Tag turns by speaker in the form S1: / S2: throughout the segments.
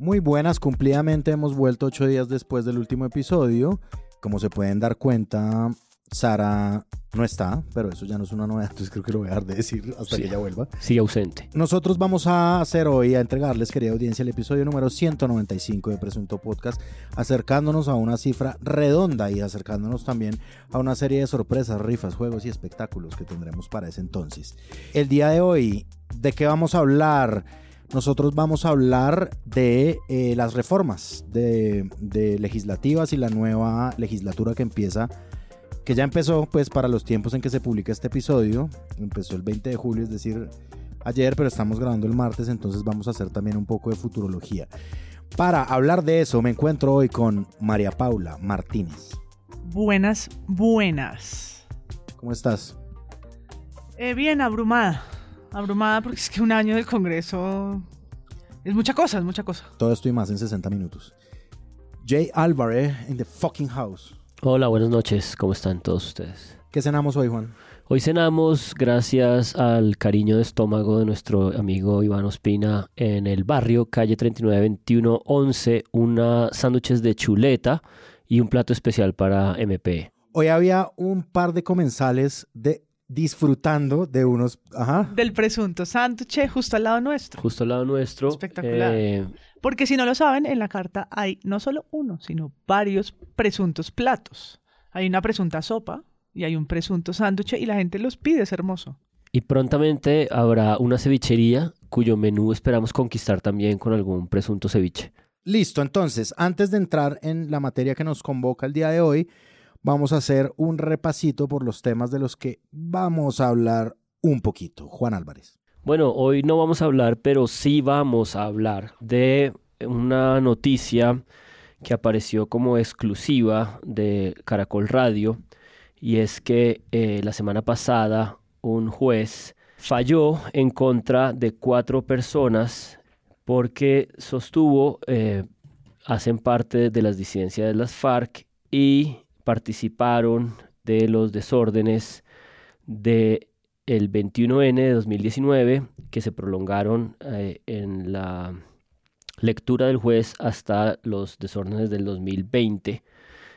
S1: Muy buenas, cumplidamente hemos vuelto ocho días después del último episodio. Como se pueden dar cuenta, Sara no está, pero eso ya no es una novedad, entonces creo que lo voy a dejar de decir hasta
S2: Sí.
S1: que ella vuelva.
S2: Sigue ausente.
S1: Nosotros vamos a hacer hoy, a entregarles, querida audiencia, el episodio número 195 de Presunto Podcast, acercándonos a una cifra redonda y acercándonos también a una serie de sorpresas, rifas, juegos y espectáculos que tendremos para ese entonces. El día de hoy, ¿de qué vamos a hablar? Nosotros vamos a hablar de eh, las reformas de, de legislativas y la nueva legislatura que empieza que ya empezó pues para los tiempos en que se publica este episodio. Empezó el 20 de julio, es decir, ayer, pero estamos grabando el martes, entonces vamos a hacer también un poco de futurología. Para hablar de eso me encuentro hoy con María Paula Martínez.
S3: Buenas, buenas.
S1: ¿Cómo estás?
S3: Eh, bien, abrumada. Abrumada porque es que un año del Congreso es mucha cosa, es mucha cosa.
S1: Todo esto y más en 60 minutos. Jay Álvarez in the fucking house.
S2: Hola, buenas noches. ¿Cómo están todos ustedes?
S1: ¿Qué cenamos hoy, Juan?
S2: Hoy cenamos gracias al cariño de estómago de nuestro amigo Iván Ospina en el barrio, calle 392111, una sándwiches de chuleta y un plato especial para MP.
S1: Hoy había un par de comensales de disfrutando de unos... Ajá.
S3: Del presunto santuche justo al lado nuestro.
S2: Justo al lado nuestro.
S3: Espectacular.
S2: eh,
S3: Porque si no lo saben, en la carta hay no solo uno, sino varios presuntos platos. Hay una presunta sopa y hay un presunto sándwich y la gente los pide, es hermoso.
S2: y prontamente habrá una cevichería cuyo menú esperamos conquistar también con algún presunto ceviche.
S1: Listo, entonces, antes de entrar en la materia que nos convoca el día de hoy, vamos a hacer un repasito por los temas de los que vamos a hablar un poquito. Juan Álvarez.
S2: Bueno, hoy no vamos a hablar, pero sí vamos a hablar de una noticia que apareció como exclusiva de Caracol Radio y es que eh, la semana pasada un juez falló en contra de cuatro personas porque sostuvo eh, hacen parte de las disidencias de las FARC y participaron de los desórdenes de el 21N de 2019 que se prolongaron eh, en la lectura del juez hasta los desórdenes del 2020,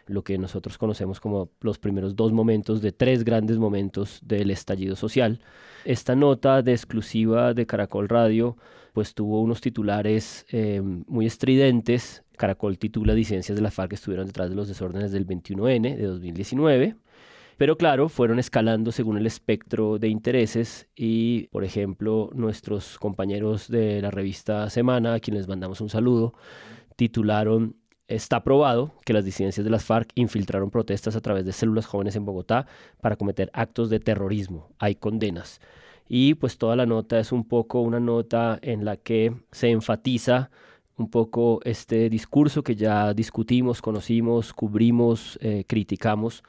S2: lo que nosotros conocemos como los primeros dos momentos de tres grandes momentos del estallido social. Esta nota de exclusiva de Caracol Radio pues tuvo unos titulares eh, muy estridentes. Caracol titula Disidencias de la FARC estuvieron detrás de los desórdenes del 21N de 2019. Pero claro, fueron escalando según el espectro de intereses y, por ejemplo, nuestros compañeros de la revista Semana, a quienes mandamos un saludo, titularon Está probado que las disidencias de las FARC infiltraron protestas a través de células jóvenes en Bogotá para cometer actos de terrorismo. Hay condenas. Y pues toda la nota es un poco una nota en la que se enfatiza un poco este discurso que ya discutimos, conocimos, cubrimos, eh, criticamos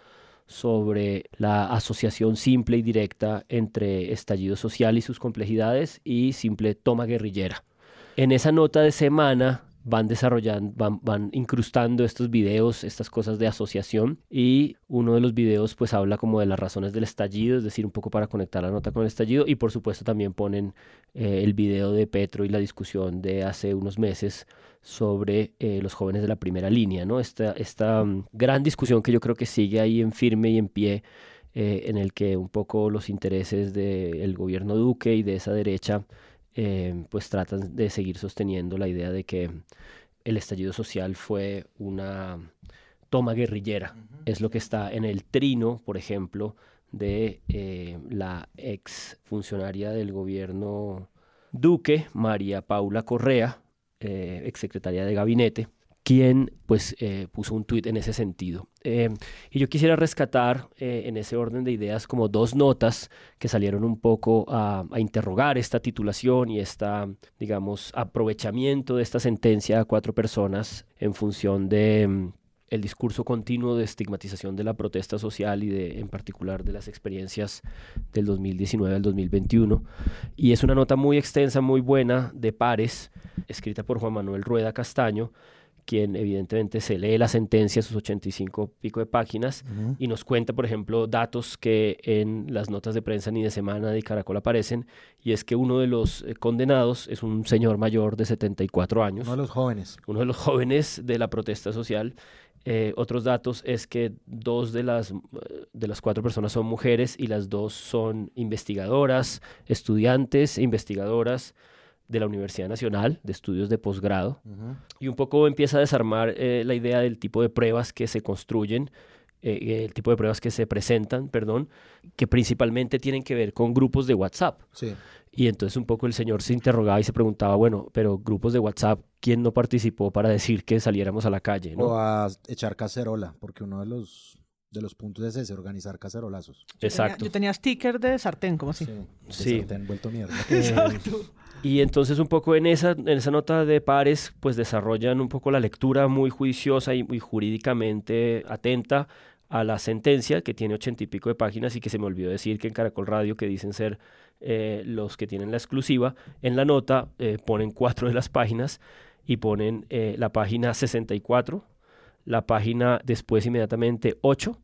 S2: sobre la asociación simple y directa entre estallido social y sus complejidades y simple toma guerrillera. En esa nota de semana van desarrollando, van, van incrustando estos videos, estas cosas de asociación y uno de los videos pues habla como de las razones del estallido, es decir, un poco para conectar la nota con el estallido y por supuesto también ponen eh, el video de Petro y la discusión de hace unos meses sobre eh, los jóvenes de la primera línea, ¿no? Esta, esta um, gran discusión que yo creo que sigue ahí en firme y en pie, eh, en el que un poco los intereses del gobierno Duque y de esa derecha, eh, pues tratan de seguir sosteniendo la idea de que el estallido social fue una toma guerrillera. Es lo que está en el trino, por ejemplo, de eh, la ex funcionaria del gobierno Duque, María Paula Correa, eh, exsecretaria de gabinete, quien pues eh, puso un tuit en ese sentido. Eh, y yo quisiera rescatar eh, en ese orden de ideas como dos notas que salieron un poco a, a interrogar esta titulación y esta, digamos, aprovechamiento de esta sentencia a cuatro personas en función de mm, el discurso continuo de estigmatización de la protesta social y de, en particular de las experiencias del 2019 al 2021. Y es una nota muy extensa, muy buena, de pares, escrita por Juan Manuel Rueda Castaño, quien evidentemente se lee la sentencia, sus 85 pico de páginas,
S1: Ujú.
S2: y nos cuenta, por ejemplo, datos que en las notas de prensa ni de semana de Caracol aparecen, y es que uno de los eh, condenados es un señor mayor de 74 años,
S1: Uno de los jóvenes.
S2: uno de los jóvenes de la protesta social. Eh, otros datos es que dos de las, eh, de las cuatro personas son mujeres y las dos son investigadoras, estudiantes investigadoras de la Universidad Nacional de Estudios de Posgrado y un poco empieza a desarmar eh, la idea del tipo de pruebas que se construyen, eh, el tipo de pruebas que se presentan, perdón, que principalmente tienen que ver con grupos de WhatsApp.
S1: Sí.
S2: Y entonces un poco el señor se interrogaba y se preguntaba, bueno, pero grupos de WhatsApp, ¿quién no participó para decir que saliéramos a la calle? ¿no?
S1: O a echar cacerola, porque uno de los, de los puntos es ese, organizar cacerolazos.
S3: Yo tenía-
S2: Exacto.
S3: yo tenía sticker de sartén, como así.
S2: Sí.
S1: Te han vuelto mierda.
S3: Exacto.
S2: Y entonces un poco en esa, en esa nota de pares, pues desarrollan un poco la lectura muy juiciosa y muy jurídicamente atenta a la sentencia, que tiene ochenta y pico de páginas y que se me olvidó decir que en Caracol Radio, que dicen ser eh, los que tienen la exclusiva, en la nota eh, ponen cuatro de las páginas y ponen eh, la página 64, la página después inmediatamente 8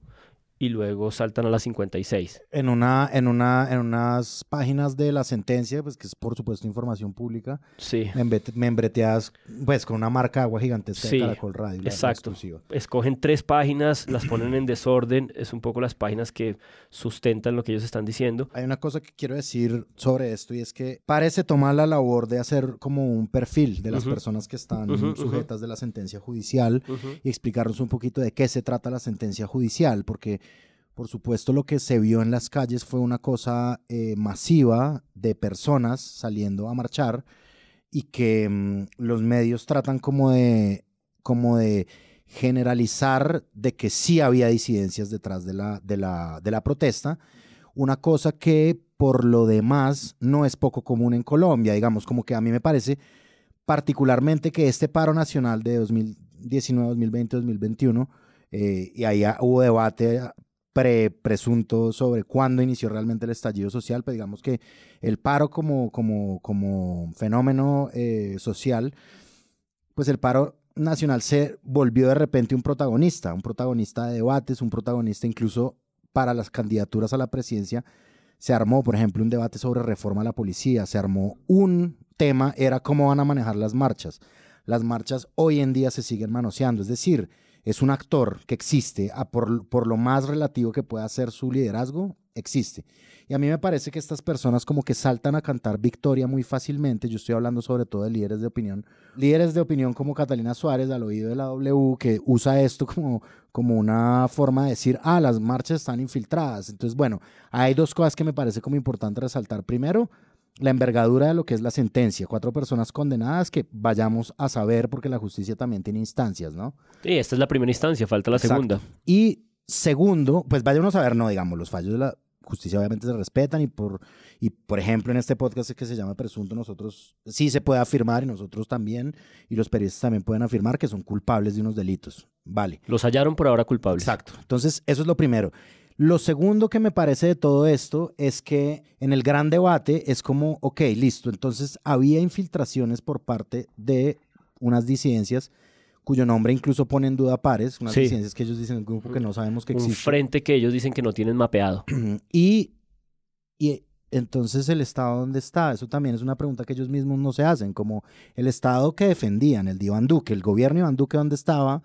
S2: y luego saltan a la 56.
S1: En una, en una, en unas páginas de la sentencia, pues que es por supuesto información pública,
S2: Sí.
S1: membre- membreteadas pues con una marca de agua gigantesca
S2: Sí,
S1: de Caracol Radio.
S2: exacto. escogen tres páginas, las ponen en desorden, es un poco las páginas que sustentan lo que ellos están diciendo.
S1: Hay una cosa que quiero decir sobre esto y es que parece tomar la labor de hacer como un perfil de las personas que están sujetas de la sentencia judicial y explicarnos un poquito de qué se trata la sentencia judicial, porque por supuesto lo que se vio en las calles fue una cosa eh, masiva de personas saliendo a marchar y que mm, los medios tratan como de, como de generalizar de que sí había disidencias detrás de la, de la, de la protesta, una cosa que por lo demás no es poco común en Colombia, digamos, como que a mí me parece particularmente que este paro nacional de 2019, 2020, 2021, eh, y ahí hubo debate pre, presunto sobre cuándo inició realmente el estallido social, pero digamos que el paro como, como, como fenómeno eh, social, pues el paro nacional se volvió de repente un protagonista, un protagonista de debates, un protagonista incluso para las candidaturas a la presidencia. Se armó, por ejemplo, un debate sobre reforma a la policía, se armó un tema, era cómo van a manejar las marchas. Las marchas hoy en día se siguen manoseando, es decir, es un actor que existe, por, por lo más relativo que pueda ser su liderazgo, existe. Y a mí me parece que estas personas como que saltan a cantar victoria muy fácilmente. Yo estoy hablando sobre todo de líderes de opinión. Líderes de opinión como Catalina Suárez, al oído de la W, que usa esto como, como una forma de decir, ah, las marchas están infiltradas. Entonces, bueno, hay dos cosas que me parece como importante resaltar. Primero, la envergadura de lo que es la sentencia. Cuatro personas condenadas que vayamos a saber porque la justicia también tiene instancias, ¿no?
S2: Y esta es la primera instancia, falta la
S1: Exacto.
S2: segunda.
S1: Y segundo, pues vayamos a ver, no, digamos, los fallos de la justicia obviamente se respetan y por, y por ejemplo en este podcast que se llama Presunto, nosotros sí se puede afirmar y nosotros también, y los periodistas también pueden afirmar que son culpables de unos delitos. Vale.
S2: Los hallaron por ahora culpables.
S1: Exacto. Entonces, eso es lo primero. Lo segundo que me parece de todo esto es que en el gran debate es como, ok, listo, entonces había infiltraciones por parte de unas disidencias cuyo nombre incluso pone en duda pares, unas
S2: Sí.
S1: disidencias que ellos dicen en el grupo que no sabemos que
S2: Un
S1: existe.
S2: frente que ellos dicen que no tienen mapeado.
S1: Y, y entonces el Estado dónde está? Eso también es una pregunta que ellos mismos no se hacen, como el Estado que defendían, el de Iván Duque, el gobierno de Iván Duque dónde estaba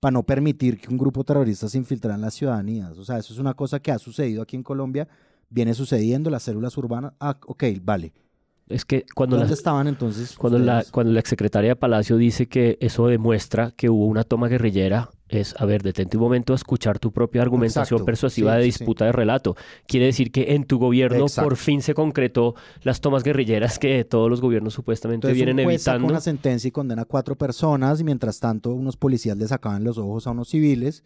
S1: para no permitir que un grupo terrorista se infiltrara en las ciudadanías. O sea, eso es una cosa que ha sucedido aquí en Colombia, viene sucediendo, las células urbanas, ah, ok, vale.
S2: Es que cuando
S1: ¿Dónde
S2: la,
S1: estaban entonces?
S2: cuando, la, cuando la exsecretaria de Palacio dice que eso demuestra que hubo una toma guerrillera, es, a ver, detente un momento a escuchar tu propia argumentación
S1: Exacto.
S2: persuasiva
S1: Sí,
S2: de
S1: sí.
S2: disputa de relato. Quiere decir que en tu gobierno
S1: Exacto.
S2: por fin se concretó las tomas guerrilleras que todos los gobiernos supuestamente
S1: Entonces,
S2: vienen
S1: un juez
S2: evitando.
S1: una sentencia y condena a cuatro personas y mientras tanto unos policías le sacaban los ojos a unos civiles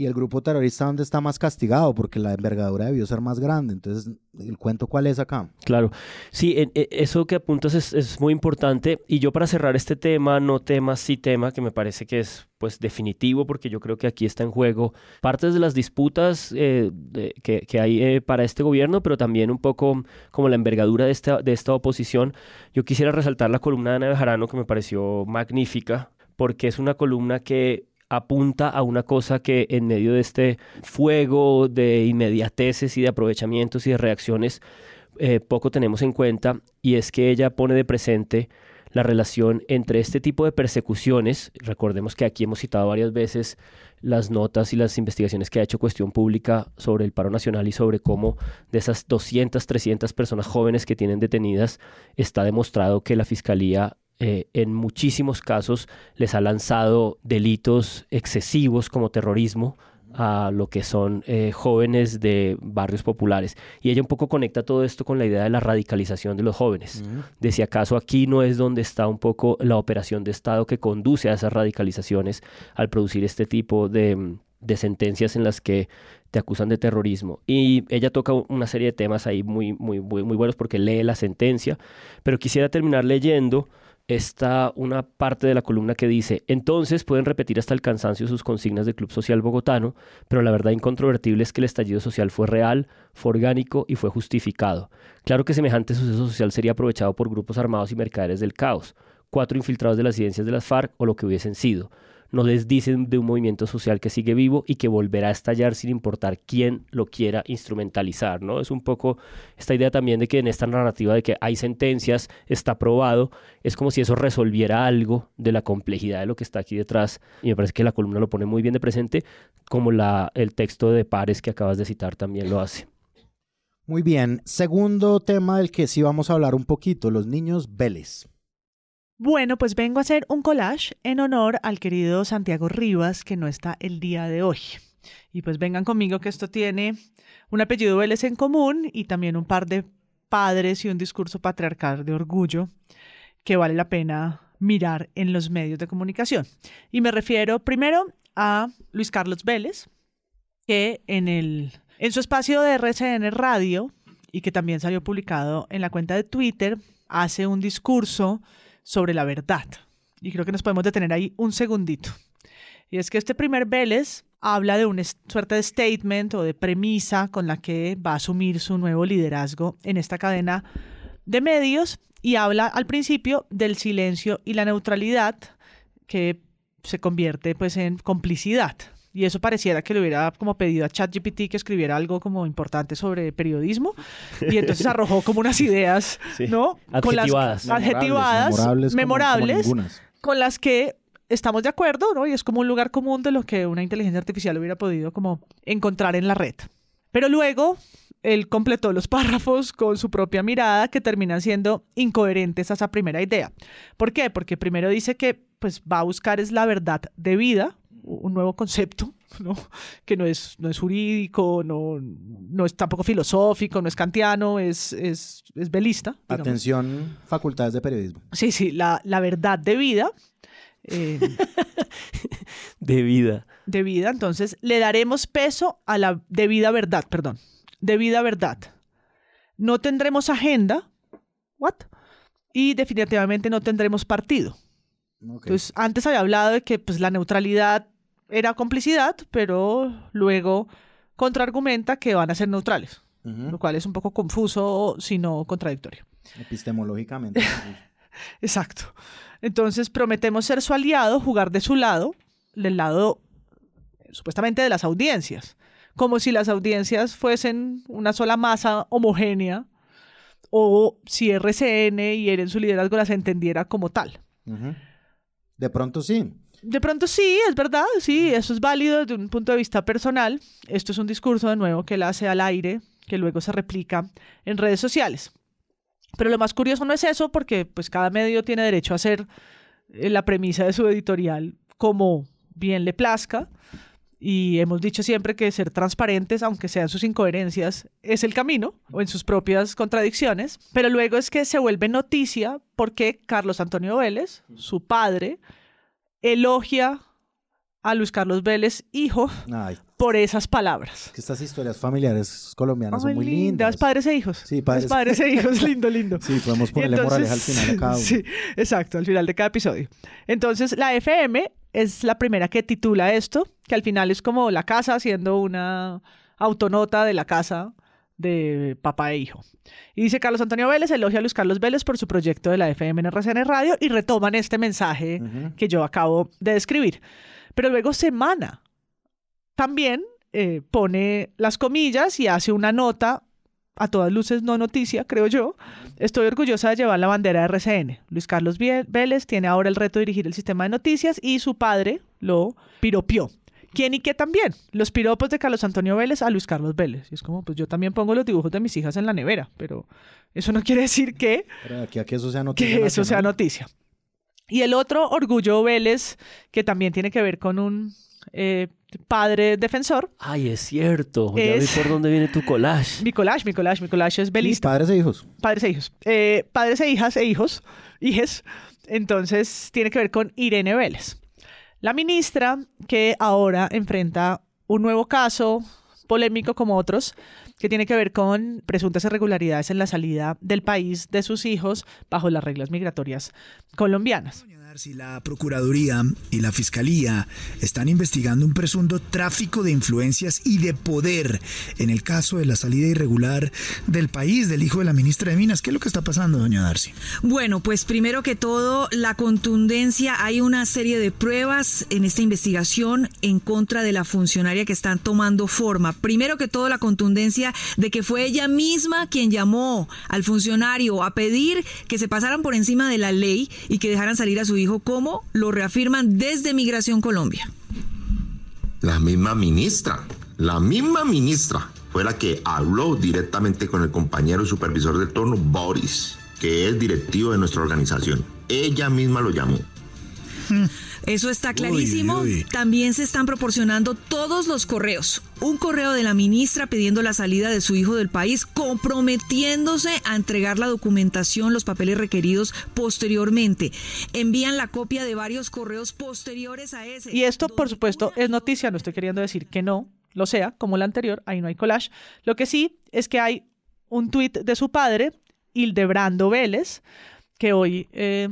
S1: y el grupo terrorista donde está más castigado porque la envergadura debió ser más grande. Entonces, ¿el cuento cuál es acá?
S2: Claro, sí, en- e- eso que apuntas es, es muy importante. Y yo para cerrar este tema, no tema, sí tema, que me parece que es pues definitivo, porque yo creo que aquí está en juego partes de las disputas eh, de- que, que hay eh, para este gobierno, pero también un poco como la envergadura de esta, de esta oposición. Yo quisiera resaltar la columna de Ana Bejarano, que me pareció magnífica, porque es una columna que apunta a una cosa que en medio de este fuego de inmediateces y de aprovechamientos y de reacciones eh, poco tenemos en cuenta y es que ella pone de presente la relación entre este tipo de persecuciones, recordemos que aquí hemos citado varias veces las notas y las investigaciones que ha hecho Cuestión Pública sobre el paro nacional y sobre cómo de esas 200, 300 personas jóvenes que tienen detenidas, está demostrado que la Fiscalía eh, en muchísimos casos les ha lanzado delitos excesivos como terrorismo a lo que son eh, jóvenes de barrios populares. Y ella un poco conecta todo esto con la idea de la radicalización de los jóvenes. De si acaso aquí no es donde está un poco la operación de Estado que conduce a esas radicalizaciones al producir este tipo de, de sentencias en las que te acusan de terrorismo. Y ella toca una serie de temas ahí muy, muy, muy, muy buenos porque lee la sentencia, pero quisiera terminar leyendo está una parte de la columna que dice, entonces pueden repetir hasta el cansancio sus consignas del Club Social Bogotano, pero la verdad incontrovertible es que el estallido social fue real, fue orgánico y fue justificado. Claro que semejante suceso social sería aprovechado por grupos armados y mercaderes del caos, cuatro infiltrados de las ciencias de las FARC o lo que hubiesen sido no les dicen de un movimiento social que sigue vivo y que volverá a estallar sin importar quién lo quiera instrumentalizar, ¿no? Es un poco esta idea también de que en esta narrativa de que hay sentencias, está probado, es como si eso resolviera algo de la complejidad de lo que está aquí detrás y me parece que la columna lo pone muy bien de presente, como el texto de Pares que acabas de citar también lo hace.
S1: Muy bien, segundo tema del que sí vamos a hablar un poquito, los niños Vélez.
S3: Bueno, pues vengo a hacer un collage en honor al querido Santiago Rivas, que no está el día de hoy. Y pues vengan conmigo que esto tiene un apellido Vélez en común y también un par de padres y un discurso patriarcal de orgullo que vale la pena mirar en los medios de comunicación. Y me refiero primero a Luis Carlos Vélez, que en, el, en su espacio de RCN Radio, y que también salió publicado en la cuenta de Twitter, hace un discurso sobre la verdad. Y creo que nos podemos detener ahí un segundito. Y es que este primer Vélez habla de una suerte de statement o de premisa con la que va a asumir su nuevo liderazgo en esta cadena de medios y habla al principio del silencio y la neutralidad que se convierte pues en complicidad. Y eso pareciera que le hubiera como pedido a ChatGPT que escribiera algo como importante sobre periodismo. Y entonces arrojó como unas ideas, ¿no?
S2: Adjetivadas.
S3: Con las, adjetivadas, memorables, con las que estamos de acuerdo, ¿no? Y es como un lugar común de lo que una inteligencia artificial hubiera podido como encontrar en la red. Pero luego él completó los párrafos con su propia mirada que terminan siendo incoherentes a esa primera idea. ¿Por qué? Porque primero dice que pues va a buscar es la verdad de vida, un nuevo concepto, ¿no? que no es, no es jurídico, no, no es tampoco filosófico, no es kantiano, es, es, es belista.
S1: Atención, facultades de periodismo.
S3: Sí, sí, la, la verdad de vida. Eh,
S2: de vida.
S3: De vida, entonces le daremos peso a la debida verdad, perdón, debida verdad. No tendremos agenda, ¿what? Y definitivamente no tendremos partido. Entonces, antes había hablado de que pues, la neutralidad era complicidad, pero luego contraargumenta que van a ser neutrales, lo cual es un poco confuso, si no contradictorio.
S1: Epistemológicamente.
S3: Exacto. Entonces, prometemos ser su aliado, jugar de su lado, del lado supuestamente de las audiencias, como si las audiencias fuesen una sola masa homogénea o si RCN y él en su liderazgo las entendiera como tal.
S1: De pronto sí.
S3: De pronto sí, es verdad, sí, eso es válido desde un punto de vista personal. Esto es un discurso de nuevo que él hace al aire, que luego se replica en redes sociales. Pero lo más curioso no es eso, porque pues cada medio tiene derecho a hacer eh, la premisa de su editorial como bien le plazca. Y hemos dicho siempre que ser transparentes, aunque sean sus incoherencias, es el camino, o en sus propias contradicciones. Pero luego es que se vuelve noticia porque Carlos Antonio Vélez, su padre, elogia a Luis Carlos Vélez, hijo, por esas palabras.
S1: Que estas historias familiares colombianas son muy lindas.
S3: Padres e hijos.
S1: Sí, padres,
S3: padres e hijos, lindo, lindo.
S1: Sí, podemos ponerle morales al final de cada uno.
S3: Sí, exacto, al final de cada episodio. Entonces, la FM es la primera que titula esto, que al final es como la casa haciendo una autonota de la casa de papá e hijo. Y dice Carlos Antonio Vélez, elogia a Luis Carlos Vélez por su proyecto de la FM en RCN Radio y retoman este mensaje que yo acabo de describir. Pero luego Semana también eh, pone las comillas y hace una nota a todas luces no noticia, creo yo. Estoy orgullosa de llevar la bandera de RCN. Luis Carlos Vélez tiene ahora el reto de dirigir el sistema de noticias y su padre lo piropió. ¿Quién y qué también? Los piropos de Carlos Antonio Vélez a Luis Carlos Vélez. Y es como, pues yo también pongo los dibujos de mis hijas en la nevera, pero eso no quiere decir que,
S1: que eso sea noticia.
S3: Que eso sea noticia. Y el otro orgullo Vélez, que también tiene que ver con un eh, padre defensor.
S2: Ay, es cierto. Ya vi por dónde viene tu collage.
S3: Mi collage, mi collage, mi collage es belista.
S1: padres e hijos.
S3: Padres e hijos. Eh, padres e hijas e hijos. Hijes. Entonces, tiene que ver con Irene Vélez. La ministra que ahora enfrenta un nuevo caso polémico como otros, que tiene que ver con presuntas irregularidades en la salida del país de sus hijos bajo las reglas migratorias colombianas
S4: si la Procuraduría y la Fiscalía están investigando un presunto tráfico de influencias y de poder en el caso de la salida irregular del país del hijo de la ministra de Minas. ¿Qué es lo que está pasando, doña Darcy?
S5: Bueno, pues primero que todo, la contundencia, hay una serie de pruebas en esta investigación en contra de la funcionaria que están tomando forma. Primero que todo, la contundencia de que fue ella misma quien llamó al funcionario a pedir que se pasaran por encima de la ley y que dejaran salir a su dijo cómo lo reafirman desde Migración Colombia.
S6: La misma ministra, la misma ministra fue la que habló directamente con el compañero supervisor del turno, Boris, que es directivo de nuestra organización. Ella misma lo llamó.
S5: Eso está clarísimo. También se están proporcionando todos los correos. Un correo de la ministra pidiendo la salida de su hijo del país, comprometiéndose a entregar la documentación, los papeles requeridos posteriormente. Envían la copia de varios correos posteriores a ese.
S3: Y esto, por supuesto, es noticia. No estoy queriendo decir que no lo sea, como la anterior. Ahí no hay collage. Lo que sí es que hay un tuit de su padre, Hildebrando Vélez, que hoy eh,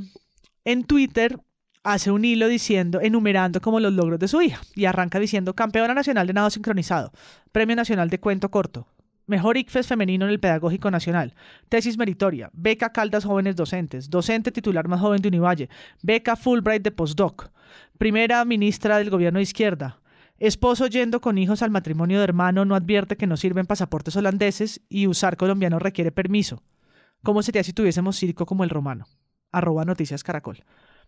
S3: en Twitter hace un hilo diciendo, enumerando como los logros de su hija y arranca diciendo campeona nacional de nado sincronizado, premio nacional de cuento corto, mejor ICFES femenino en el pedagógico nacional, tesis meritoria, beca Caldas jóvenes docentes, docente titular más joven de Univalle, beca Fulbright de postdoc, primera ministra del gobierno de izquierda, esposo yendo con hijos al matrimonio de hermano no advierte que no sirven pasaportes holandeses y usar colombiano requiere permiso. ¿Cómo sería si tuviésemos circo como el romano? Arroba Noticias Caracol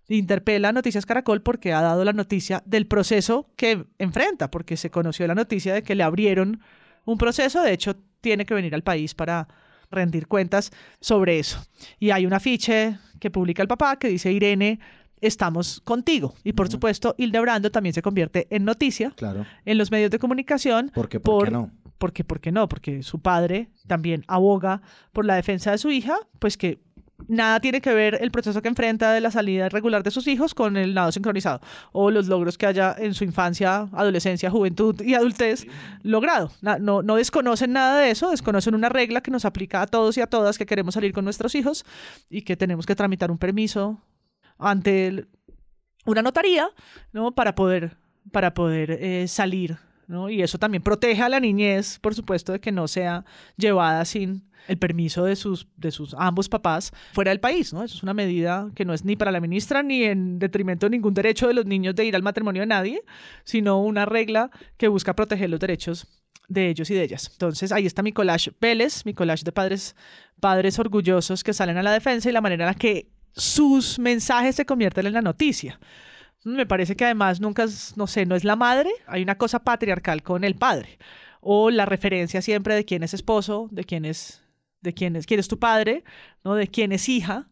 S3: interpela a Noticias Caracol porque ha dado la noticia del proceso que enfrenta, porque se conoció la noticia de que le abrieron un proceso, de hecho tiene que venir al país para rendir cuentas sobre eso. Y hay un afiche que publica el papá que dice Irene, estamos contigo. Y por supuesto, Hildebrando también se convierte en noticia
S1: claro.
S3: en los medios de comunicación.
S1: ¿Por qué, por, qué no?
S3: Porque, ¿por qué no? Porque su padre también aboga por la defensa de su hija, pues que nada tiene que ver el proceso que enfrenta de la salida irregular de sus hijos con el nado sincronizado o los logros que haya en su infancia, adolescencia, juventud y adultez logrado. No, no desconocen nada de eso, desconocen una regla que nos aplica a todos y a todas que queremos salir con nuestros hijos y que tenemos que tramitar un permiso ante una notaría ¿no? para poder, para poder eh, salir. ¿no? Y eso también protege a la niñez, por supuesto, de que no sea llevada sin el permiso de sus, de sus ambos papás fuera del país, ¿no? Eso es una medida que no es ni para la ministra ni en detrimento de ningún derecho de los niños de ir al matrimonio de nadie, sino una regla que busca proteger los derechos de ellos y de ellas. Entonces, ahí está mi collage Vélez, mi collage de padres, padres orgullosos que salen a la defensa y la manera en la que sus mensajes se convierten en la noticia. Me parece que además nunca, no sé, no es la madre, hay una cosa patriarcal con el padre, o la referencia siempre de quién es esposo, de quién es de quién es, quién es tu padre, ¿no? de quién es hija,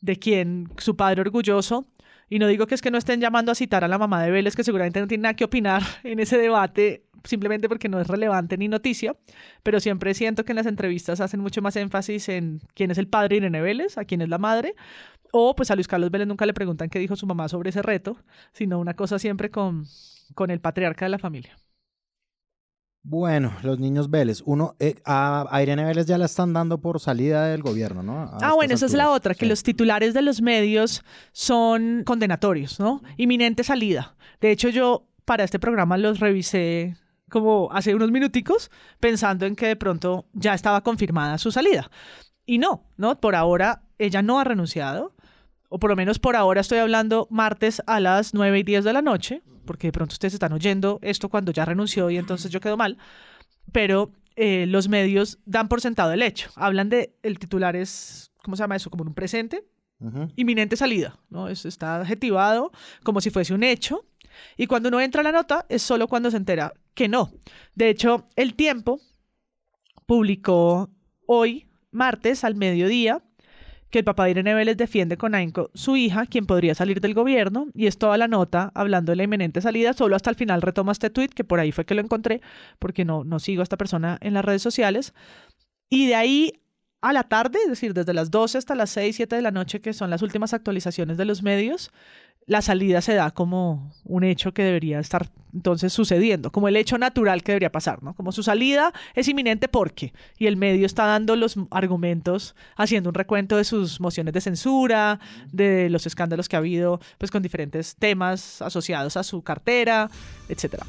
S3: de quién su padre orgulloso. Y no digo que es que no estén llamando a citar a la mamá de Vélez, que seguramente no tiene nada que opinar en ese debate, simplemente porque no es relevante ni noticia, pero siempre siento que en las entrevistas hacen mucho más énfasis en quién es el padre de Irene Vélez, a quién es la madre, o pues a Luis Carlos Vélez nunca le preguntan qué dijo su mamá sobre ese reto, sino una cosa siempre con, con el patriarca de la familia.
S1: Bueno, los niños Vélez. Uno, eh, a, Irene Vélez ya la están dando por salida del gobierno, ¿no?
S3: ah, bueno, esa es la otra, que los titulares de los medios son condenatorios, ¿no? Inminente salida. De hecho, yo para este programa los revisé como hace unos minuticos, pensando en que de pronto ya estaba confirmada su salida. Y no, ¿no? Por ahora ella no ha renunciado, o por lo menos por ahora estoy hablando martes a las 9 y 10 de la noche, porque de pronto ustedes están oyendo esto cuando ya renunció y entonces yo quedo mal, pero eh, los medios dan por sentado el hecho. Hablan de, el titular es, ¿cómo se llama eso? Como un presente, inminente salida, ¿no? Es, está adjetivado como si fuese un hecho. Y cuando uno entra a la nota es solo cuando se entera que no. De hecho, El Tiempo publicó hoy, martes, al mediodía, que el papá de Irene Vélez defiende con ahínco su hija, quien podría salir del gobierno, y es toda la nota hablando de la inminente salida, solo hasta el final retoma este tweet, que por ahí fue que lo encontré, porque no, no sigo a esta persona en las redes sociales, y de ahí a la tarde, es decir, desde las 12 hasta las 6, 7 de la noche, que son las últimas actualizaciones de los medios, la salida se da como un hecho que debería estar entonces sucediendo, como el hecho natural que debería pasar, ¿no? Como su salida es inminente porque, y el medio está dando los argumentos, haciendo un recuento de sus mociones de censura, de los escándalos que ha habido, pues con diferentes temas asociados a su cartera, etcétera.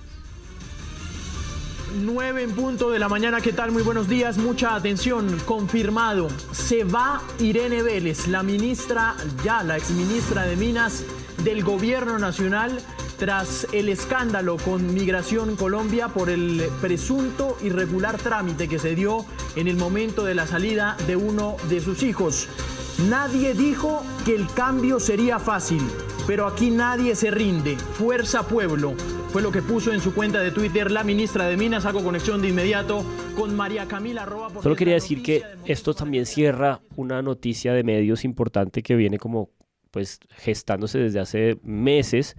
S7: 9 en punto de la mañana. ¿Qué tal? Muy buenos días. Mucha atención. Confirmado. Se va Irene Vélez, la ministra, ya la exministra de Minas del Gobierno Nacional, tras el escándalo con Migración Colombia por el presunto irregular trámite que se dio en el momento de la salida de uno de sus hijos. Nadie dijo que el cambio sería fácil, pero aquí nadie se rinde. Fuerza Pueblo fue lo que puso en su cuenta de Twitter la ministra de Minas. Hago conexión de inmediato con María Camila Roa.
S2: Solo quería decir que esto también cierra una noticia de medios importante que viene como pues gestándose desde hace meses,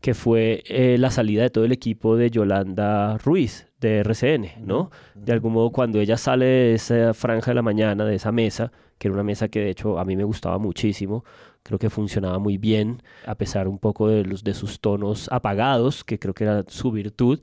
S2: que fue eh, la salida de todo el equipo de Yolanda Ruiz de RCN, ¿no? De algún modo cuando ella sale de esa franja de la mañana, de esa mesa, que era una mesa que de hecho a mí me gustaba muchísimo, creo que funcionaba muy bien, a pesar un poco de, los, de sus tonos apagados, que creo que era su virtud.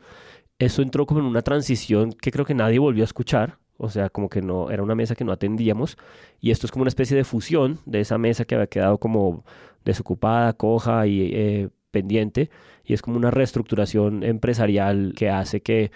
S2: Eso entró como en una transición que creo que nadie volvió a escuchar, o sea, como que no, era una mesa que no atendíamos, y esto es como una especie de fusión de esa mesa que había quedado como desocupada, coja y eh, pendiente, y es como una reestructuración empresarial que hace que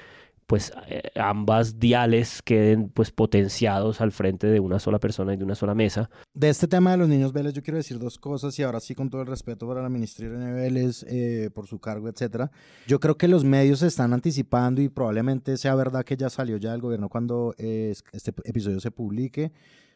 S2: pues eh, ambas diales queden pues potenciados al frente de una sola persona y de una sola mesa.
S1: De este tema de los niños Vélez yo quiero decir dos cosas y ahora sí con todo el respeto para la ministra Irene Vélez eh, por su cargo, etcétera. Yo creo que los medios se están anticipando y probablemente sea verdad que ya salió ya del gobierno cuando eh, este episodio se publique.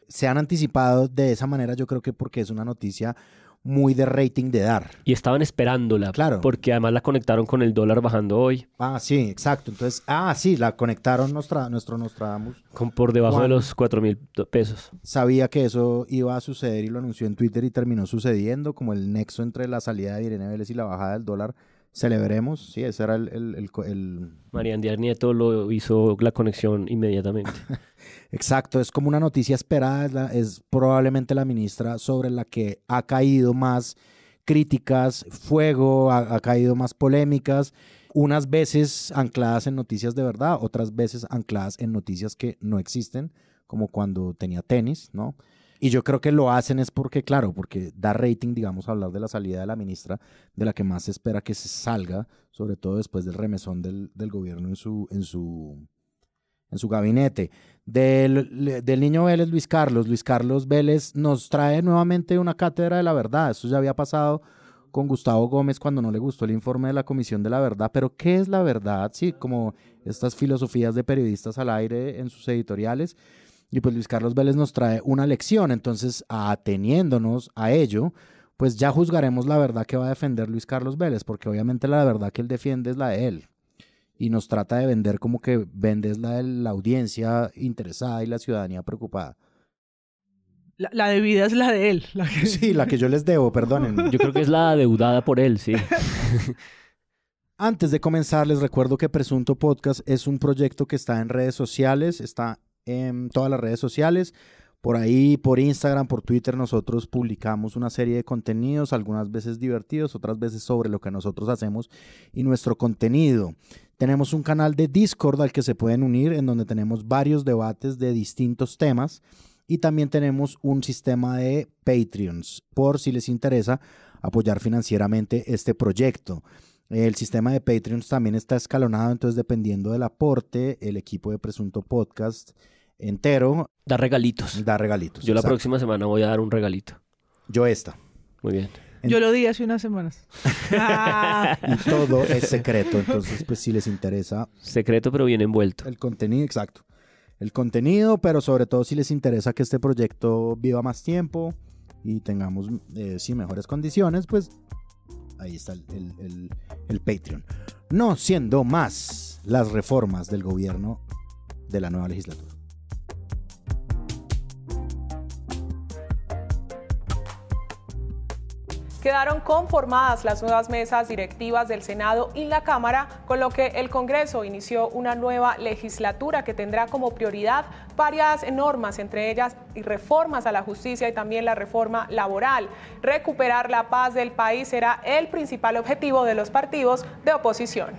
S1: Se han anticipado de esa manera yo creo que porque es una noticia muy de rating de dar.
S2: Y estaban esperándola.
S1: Claro.
S2: Porque además la conectaron con el dólar bajando hoy.
S1: Ah, sí, exacto. Entonces, ah, sí, la conectaron nuestra, nuestro Nostradamus.
S2: Con por debajo de los 4 mil pesos.
S1: Sabía que eso iba a suceder y lo anunció en Twitter y terminó sucediendo, como el nexo entre la salida de Irene Vélez y la bajada del dólar. Celebremos, sí, ese era el... el, el,
S2: Díaz Nieto lo hizo la conexión inmediatamente.
S1: Exacto, es como una noticia esperada, es, probablemente la ministra sobre la que ha caído más críticas, fuego, ha, caído más polémicas, unas veces ancladas en noticias de verdad, otras veces ancladas en noticias que no existen, como cuando tenía tenis, ¿no? Y yo creo que lo hacen es porque, claro, porque da rating, digamos, hablar de la salida de la ministra, de la que más se espera que se salga, sobre todo después del remesón del, del gobierno en su, en su en su gabinete. Del, del, niño Vélez, Luis Carlos. Luis Carlos Vélez nos trae nuevamente una cátedra de la verdad. Eso ya había pasado con Gustavo Gómez cuando no le gustó el informe de la Comisión de la Verdad. Pero, ¿qué es la verdad? Sí, como estas filosofías de periodistas al aire en sus editoriales. Y pues Luis Carlos Vélez nos trae una lección. Entonces, ateniéndonos a ello, pues ya juzgaremos la verdad que va a defender Luis Carlos Vélez, porque obviamente la verdad que él defiende es la de él y nos trata de vender como que vendes la de la audiencia interesada y la ciudadanía preocupada.
S3: La, la debida es la de él. La
S1: Sí, la que yo les debo, perdonen.
S2: Yo creo que es la deudada por él, sí.
S1: Antes de comenzar, les recuerdo que Presunto Podcast es un proyecto que está en redes sociales, está en todas las redes sociales. Por ahí, por Instagram, por Twitter, nosotros publicamos una serie de contenidos, algunas veces divertidos, otras veces sobre lo que nosotros hacemos y nuestro contenido. Tenemos un canal de Discord al que se pueden unir, en donde tenemos varios debates de distintos temas. Y también tenemos un sistema de Patreons, por si les interesa apoyar financieramente este proyecto. El sistema de Patreons también está escalonado, entonces dependiendo del aporte, el equipo de Presunto Podcast entero
S2: Da regalitos.
S1: da regalitos.
S2: Yo la próxima semana voy a dar un regalito.
S1: Yo esta.
S2: Muy bien.
S3: Yo lo di hace unas semanas. Ah,
S1: Y todo es secreto, entonces pues si les interesa
S2: Secreto pero bien envuelto.
S1: el contenido, exacto. El contenido, pero sobre todo si les interesa que este proyecto viva más tiempo y tengamos, eh, sí, mejores condiciones, pues ahí está el, el- el- el Patreon. No siendo más las reformas del gobierno de la nueva legislatura.
S8: Quedaron conformadas las nuevas mesas directivas del Senado y la Cámara, con lo que el Congreso inició una nueva legislatura que tendrá como prioridad varias normas, entre ellas y reformas a la justicia y también la reforma laboral. Recuperar la paz del país será el principal objetivo de los partidos de oposición.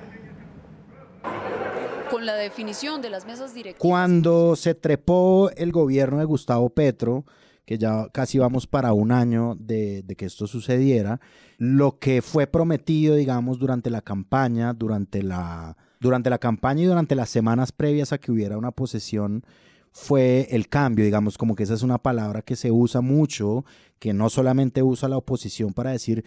S9: Con la definición de las mesas directivas.
S1: Cuando se trepó el gobierno de Gustavo Petro, que ya casi vamos para un año de, que esto sucediera, lo que fue prometido, digamos, durante la campaña, durante la, durante la campaña y durante las semanas previas a que hubiera una posesión, fue el cambio, digamos, como que esa es una palabra que se usa mucho, que no solamente usa la oposición para decir,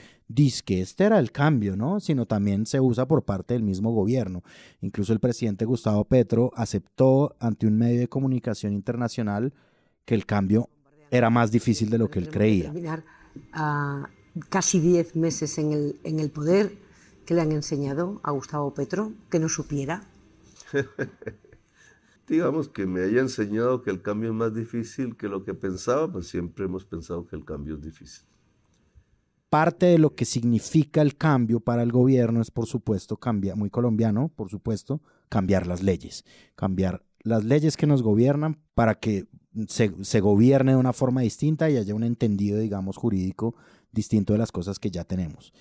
S1: que este era el cambio, ¿no? Sino también se usa por parte del mismo gobierno. Incluso el presidente Gustavo Petro aceptó ante un medio de comunicación internacional que el cambio era más difícil de lo que él creía.
S10: terminar a casi 10 meses en el, en el poder que le han enseñado a Gustavo Petro que no supiera.
S11: Digamos que me haya enseñado que el cambio es más difícil que lo que pensaba, pues siempre hemos pensado que el cambio es difícil.
S1: Parte de lo que significa el cambio para el gobierno es, por supuesto, cambiar, muy colombiano, por supuesto, cambiar las leyes. Cambiar las leyes que nos gobiernan para que se, se gobierne de una forma distinta y haya un entendido, digamos, jurídico distinto de las cosas que ya tenemos.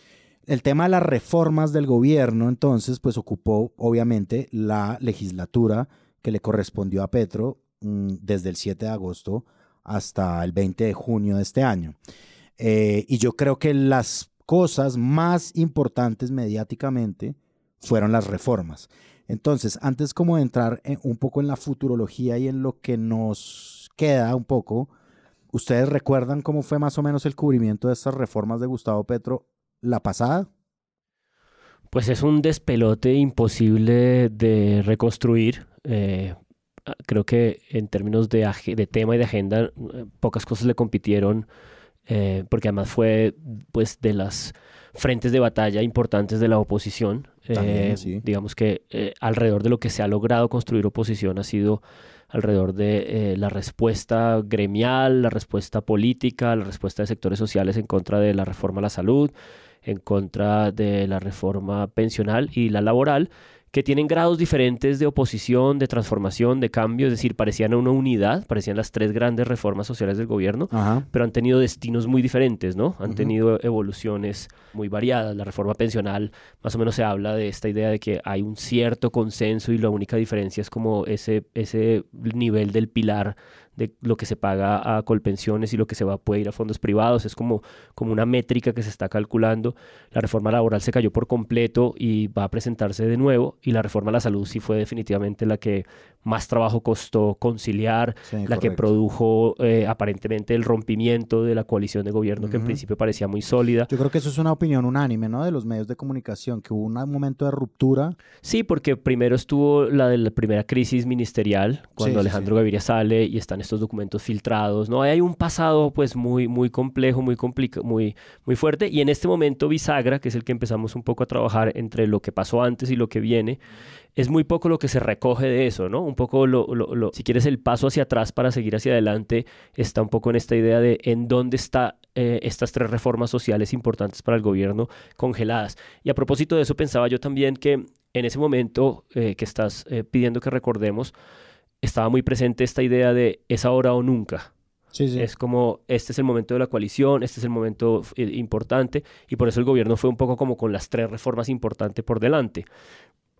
S1: El tema de las reformas del gobierno, entonces, pues ocupó obviamente la legislatura que le correspondió a Petro mm, desde el 7 de agosto hasta el 20 de junio de este año. Eh, y yo creo que las cosas más importantes mediáticamente fueron las reformas. Entonces, antes como de entrar en- un poco en la futurología y en lo que nos queda un poco, ¿ustedes recuerdan cómo fue más o menos el cubrimiento de estas reformas de Gustavo Petro la pasada?
S2: Pues es un despelote imposible de reconstruir. Eh, creo que en términos de, tema y de agenda, eh, pocas cosas le compitieron, eh, porque además fue pues de las frentes de batalla importantes de la oposición.
S1: También,
S2: Eh,
S1: sí.
S2: Digamos que eh, alrededor de lo que se ha logrado construir oposición ha sido alrededor de eh, la respuesta gremial, la respuesta política, la respuesta de sectores sociales en contra de la reforma a la salud, en contra de la reforma pensional y la laboral, que tienen grados diferentes de oposición, de transformación, de cambio, es decir, parecían una unidad, parecían las tres grandes reformas sociales del gobierno,
S1: Ajá.
S2: pero han tenido destinos muy diferentes, ¿no? Han tenido evoluciones muy variadas. La reforma pensional, más o menos se habla de esta idea de que hay un cierto consenso y la única diferencia es como ese, ese nivel del pilar de lo que se paga a colpensiones y lo que se va puede ir a fondos privados. Es como, como una métrica que se está calculando. La reforma laboral se cayó por completo y va a presentarse de nuevo. Y la reforma a la salud sí fue definitivamente la que más trabajo costó conciliar,
S1: Sí,
S2: la que produjo eh, aparentemente el rompimiento de la coalición de gobierno que en principio parecía muy sólida.
S1: Yo creo que eso es una opinión unánime, ¿no? De los medios de comunicación, que hubo un momento de ruptura.
S2: Sí, porque primero estuvo la de la primera crisis ministerial, cuando
S1: sí,
S2: Alejandro Gaviria sale y están estos documentos filtrados, ¿no? Ahí hay un pasado pues muy, muy complejo, muy, muy, muy fuerte, y en este momento bisagra, que es el que empezamos un poco a trabajar entre lo que pasó antes y lo que viene, es muy poco lo que se recoge de eso, ¿no? Un poco, lo, lo- lo- si quieres, el paso hacia atrás para seguir hacia adelante está un poco en esta idea de en dónde están estas tres reformas sociales importantes para el gobierno congeladas. Y a propósito de eso, pensaba yo también que en ese momento eh, que estás eh, pidiendo que recordemos, estaba muy presente esta idea de es ahora o nunca.
S1: Sí, sí.
S2: Es como, este es el momento de la coalición, este es el momento eh, importante, y por eso el gobierno fue un poco como con las tres reformas importantes por delante.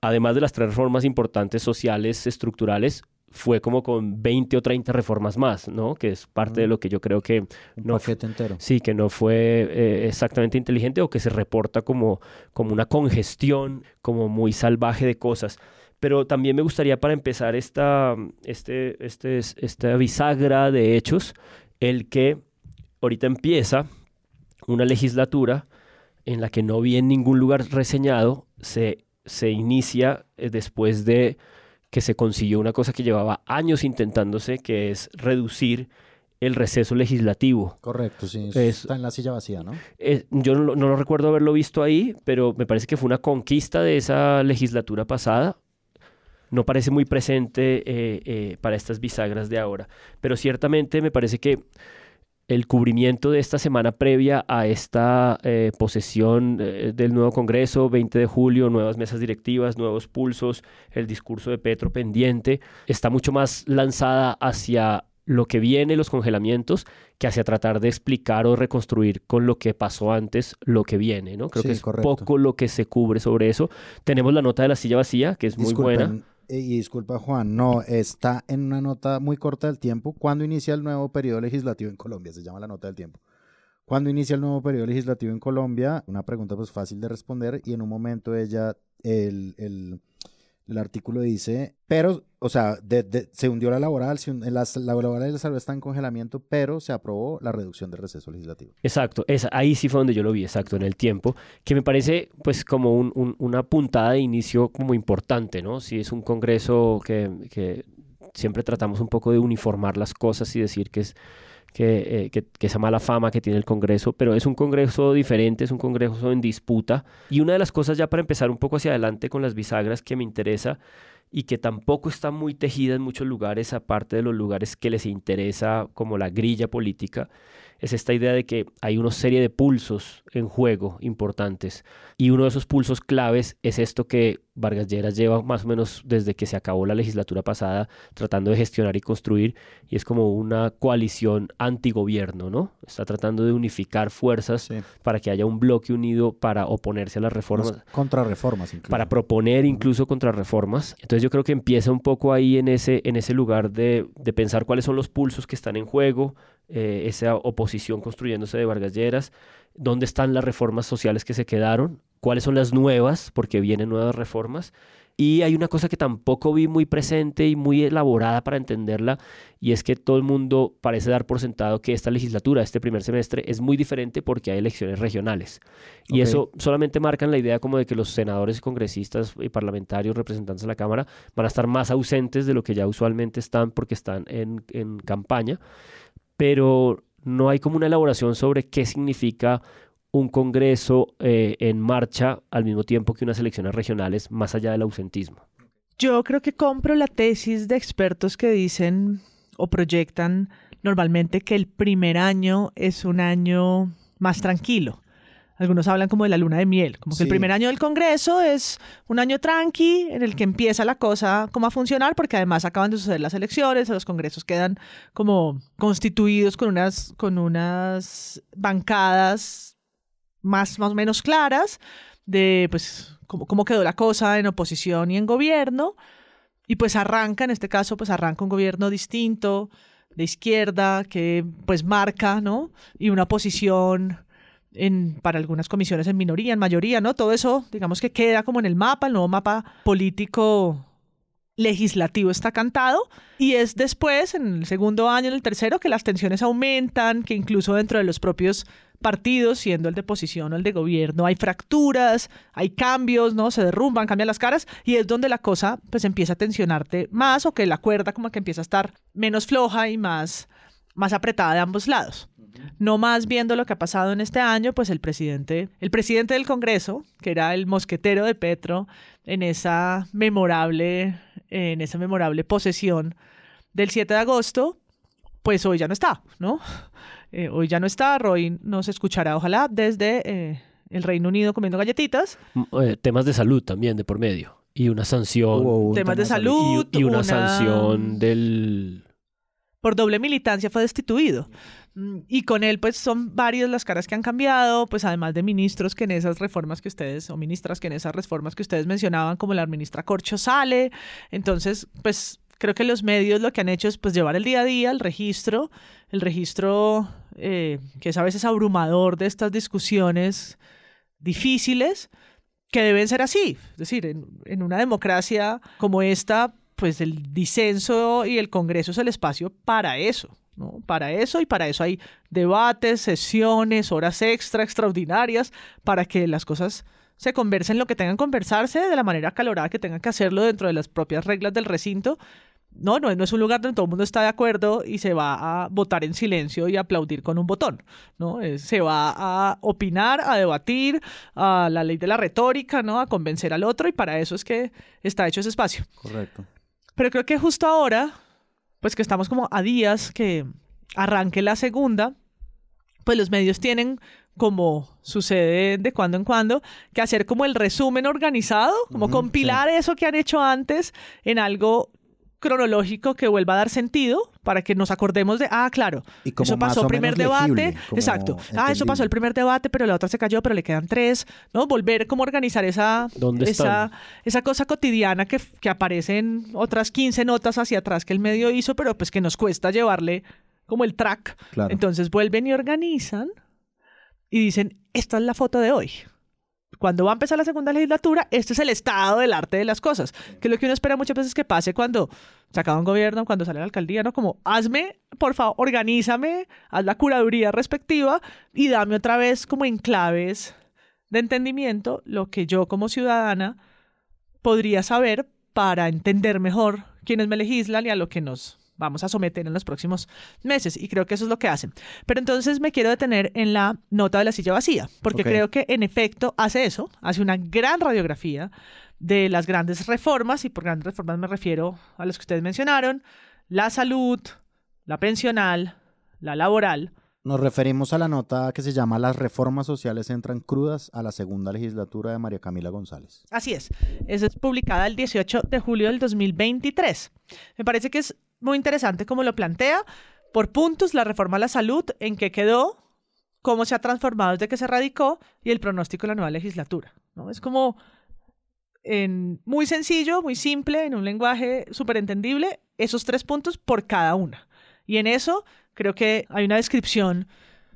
S2: Además de las tres reformas importantes sociales, estructurales, fue como con 20 o 30 reformas más, ¿no? Que es parte de lo que yo creo que
S1: no paquete entero.
S2: Sí, que no fue eh, exactamente inteligente o que se reporta como, como una congestión, como muy salvaje de cosas. Pero también me gustaría para empezar esta, este, este, esta bisagra de hechos, el que ahorita empieza una legislatura en la que no vi en ningún lugar reseñado, se, se inicia eh, después de que se consiguió una cosa que llevaba años intentándose, que es reducir el receso legislativo.
S1: Correcto, sí. está en la silla vacía, ¿no?
S2: Eh, yo no, no, recuerdo haberlo visto ahí, pero me parece que fue una conquista de esa legislatura pasada. No parece muy presente eh, para estas bisagras de ahora, pero ciertamente me parece que el cubrimiento de esta semana previa a esta eh, posesión eh, del nuevo Congreso, 20 de julio, nuevas mesas directivas, nuevos pulsos, el discurso de Petro pendiente, está mucho más lanzada hacia lo que viene, los congelamientos, que hacia tratar de explicar o reconstruir con lo que pasó antes lo que viene, ¿no? Creo que es poco lo que se cubre sobre eso. Tenemos la nota de la silla vacía, que es muy buena.
S1: Eh, y disculpa Juan, no, está en una nota muy corta del tiempo. ¿Cuándo inicia el nuevo periodo legislativo en Colombia? Se llama la nota del tiempo. ¿Cuándo inicia el nuevo periodo legislativo en Colombia? Una pregunta pues fácil de responder y en un momento ella, el, el el artículo dice, pero, o sea, se hundió la laboral, las, la laboral y la salud está en congelamiento, pero se aprobó la reducción del receso legislativo.
S2: Exacto, ahí sí fue donde yo lo vi, exacto, en el tiempo, que me parece pues como una puntada de inicio como importante, ¿no? Si es un congreso que siempre tratamos un poco de uniformar las cosas y decir que es que, eh, que, esa mala fama que tiene el Congreso, pero es un Congreso diferente, es un Congreso en disputa. Y una de las cosas ya para empezar un poco hacia adelante con las bisagras que me interesa y que tampoco está muy tejida en muchos lugares, aparte de los lugares que les interesa como la grilla política, es esta idea de que hay una serie de pulsos en juego importantes. Y uno de esos pulsos claves es esto que Vargas Lleras lleva más o menos desde que se acabó la legislatura pasada tratando de gestionar y construir, y es como una coalición antigobierno, ¿no? Está tratando de unificar fuerzas para que haya un bloque unido para oponerse a las reformas.
S1: Contrarreformas, incluso.
S2: Para proponer incluso contrarreformas. Entonces yo creo que empieza un poco ahí en ese, en ese lugar de, de pensar cuáles son los pulsos que están en juego, eh, esa oposición construyéndose de Vargas Lleras, dónde están las reformas sociales que se quedaron, cuáles son las nuevas, porque vienen nuevas reformas. Y hay una cosa que tampoco vi muy presente y muy elaborada para entenderla, y es que todo el mundo parece dar por sentado que esta legislatura, este primer semestre, es muy diferente porque hay elecciones regionales. Y eso solamente marca la idea como de que los senadores, congresistas y parlamentarios representantes de la Cámara van a estar más ausentes de lo que ya usualmente están porque están en, en campaña pero no hay como una elaboración sobre qué significa un Congreso eh, en marcha al mismo tiempo que unas elecciones regionales, más allá del ausentismo.
S3: Yo creo que compro la tesis de expertos que dicen o proyectan normalmente que el primer año es un año más tranquilo. Algunos hablan como de la luna de miel, como que el primer año del Congreso es un año tranqui en el que empieza la cosa como a funcionar, porque además acaban de suceder las elecciones, los congresos quedan como constituidos con unas, con unas bancadas más, más o menos claras de pues cómo, cómo quedó la cosa en oposición y en gobierno. Y pues arranca, en este caso, pues arranca un gobierno distinto, de izquierda, que pues marca, ¿no? Y una posición en, para algunas comisiones en minoría, en mayoría, ¿no? Todo eso, digamos que queda como en el mapa, el nuevo mapa político legislativo está cantado y es después, en el segundo año, en el tercero, que las tensiones aumentan, que incluso dentro de los propios partidos, siendo el de oposición o el de gobierno, hay fracturas, hay cambios, ¿no? Se derrumban, cambian las caras y es donde la cosa pues empieza a tensionarte más o que la cuerda como que empieza a estar menos floja y más, más apretada de ambos lados. No más viendo lo que ha pasado en este año, pues el presidente, el presidente del Congreso, que era el mosquetero de Petro en esa memorable, en esa memorable posesión del 7 de agosto, pues hoy ya no está, ¿no? Eh, hoy ya no está, Roy nos escuchará, ojalá, desde eh, el Reino Unido comiendo galletitas.
S2: Mm, eh, temas de salud también de por medio. Y una sanción.
S3: temas de salud.
S2: Y, una, sanción del...
S3: Por doble militancia fue destituido. Mm, y con él, pues son varias las caras que han cambiado, pues además de ministros que en esas reformas que ustedes, o ministras que en esas reformas que ustedes mencionaban, como la ministra Corcho sale. Entonces, pues creo que los medios lo que han hecho es pues llevar el día a día, el registro, el registro eh, que es a veces abrumador de estas discusiones difíciles, que deben ser así. Es decir, en, en una democracia como esta, pues el disenso y el Congreso es el espacio para eso. ¿no? Para eso y para eso hay debates, sesiones, horas extra, extraordinarias, para que las cosas se conversen lo que tengan que conversarse de la manera calorada que tengan que hacerlo dentro de las propias reglas del recinto. No, no, no es un lugar donde todo el mundo está de acuerdo y se va a votar en silencio y aplaudir con un botón, ¿no? se va a opinar, a debatir, a la ley de la retórica, ¿no? A convencer al otro y para eso es que está hecho ese espacio.
S1: Correcto.
S3: Pero creo que justo ahora, pues que estamos como a días que arranque la segunda, pues los medios tienen como sucede de cuando en cuando, que hacer como el resumen organizado, como compilar eso que han hecho antes en algo cronológico que vuelva a dar sentido para que nos acordemos de, ah, claro, eso pasó el primer debate, exacto, ah, eso pasó el primer debate, pero la otra se cayó, pero le quedan tres, ¿no? Volver como organizar esa, esa, esa cosa cotidiana que, que aparece en otras 15 notas hacia atrás que el medio hizo, pero pues que nos cuesta llevarle como el track. Entonces vuelven y organizan y dicen, esta es la foto de hoy. Cuando va a empezar la segunda legislatura, este es el estado del arte de las cosas, que lo que uno espera muchas veces que pase cuando se acaba un gobierno, cuando sale la alcaldía, ¿no? Como, hazme, por favor, organízame, haz la curaduría respectiva y dame otra vez como en claves de entendimiento lo que yo como ciudadana podría saber para entender mejor quiénes me legislan y a lo que nos vamos a someter en los próximos meses. Y creo que eso es lo que hacen. Pero entonces me quiero detener en la nota de la silla vacía, porque creo que en efecto hace eso, hace una gran radiografía de las grandes reformas, y por grandes reformas me refiero a las que ustedes mencionaron, la salud, la pensional, la laboral.
S1: Nos referimos a la nota que se llama Las reformas sociales entran crudas a la segunda legislatura de María Camila González.
S3: Así es. Esa es publicada el 18 de julio del 2023. Me parece que es muy interesante como lo plantea. Por puntos, la reforma a la salud, en qué quedó, cómo se ha transformado desde que se radicó y el pronóstico de la nueva legislatura. ¿no? Es como en, muy sencillo, muy simple, en un lenguaje súper entendible, esos tres puntos por cada una. Y en eso creo que hay una descripción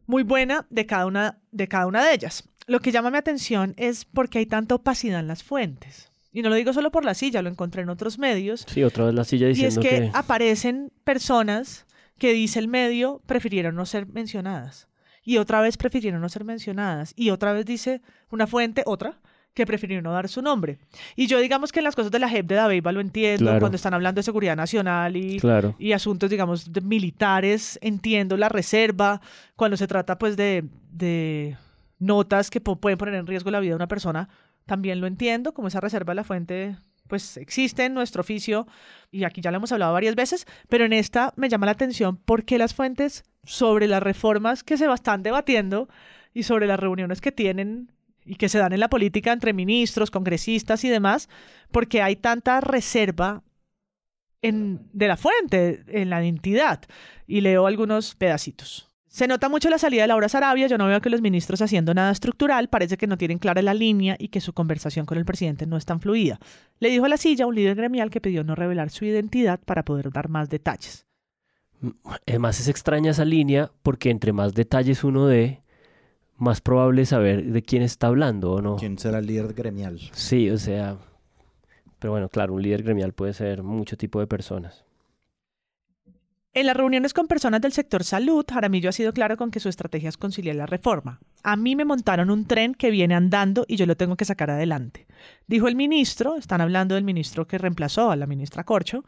S3: muy buena de cada una de, cada una de ellas. Lo que llama mi atención es por qué hay tanta opacidad en las fuentes. Y no lo digo solo por la silla, lo encontré en otros medios.
S2: Sí, otra vez la silla diciendo
S3: y es que, aparecen personas que dice el medio prefirieron no ser mencionadas. Y otra vez prefirieron no ser mencionadas. Y otra vez dice una fuente, otra, que prefirieron no dar su nombre. Y yo digamos que en las cosas de la JEP de Dabeiba lo entiendo, cuando están hablando de seguridad nacional y, y asuntos, digamos, de militares, entiendo la reserva, cuando se trata pues de, de notas que pueden poner en riesgo la vida de una persona, también lo entiendo, como esa reserva de la fuente pues existe en nuestro oficio y aquí ya lo hemos hablado varias veces, pero en esta me llama la atención porque las fuentes sobre las reformas que se están debatiendo y sobre las reuniones que tienen y que se dan en la política entre ministros, congresistas y demás, porque hay tanta reserva en, de la fuente, en la entidad. Y leo algunos pedacitos. Se nota mucho la salida de Laura Sarabia, yo no veo que los ministros haciendo nada estructural, parece que no tienen clara la línea y que su conversación con el presidente no es tan fluida. Le dijo a la silla un líder gremial que pidió no revelar su identidad para poder dar más detalles.
S2: Además es extraña esa línea porque entre más detalles uno dé, más probable es saber de quién está hablando o no.
S1: ¿Quién será el líder gremial?
S2: Sí, o sea, pero bueno, claro, un líder gremial puede ser mucho tipo de personas.
S3: En las reuniones con personas del sector salud, Jaramillo ha sido claro con que su estrategia es conciliar la reforma. A mí me montaron un tren que viene andando y yo lo tengo que sacar adelante. Dijo el ministro, están hablando del ministro que reemplazó a la ministra Corcho,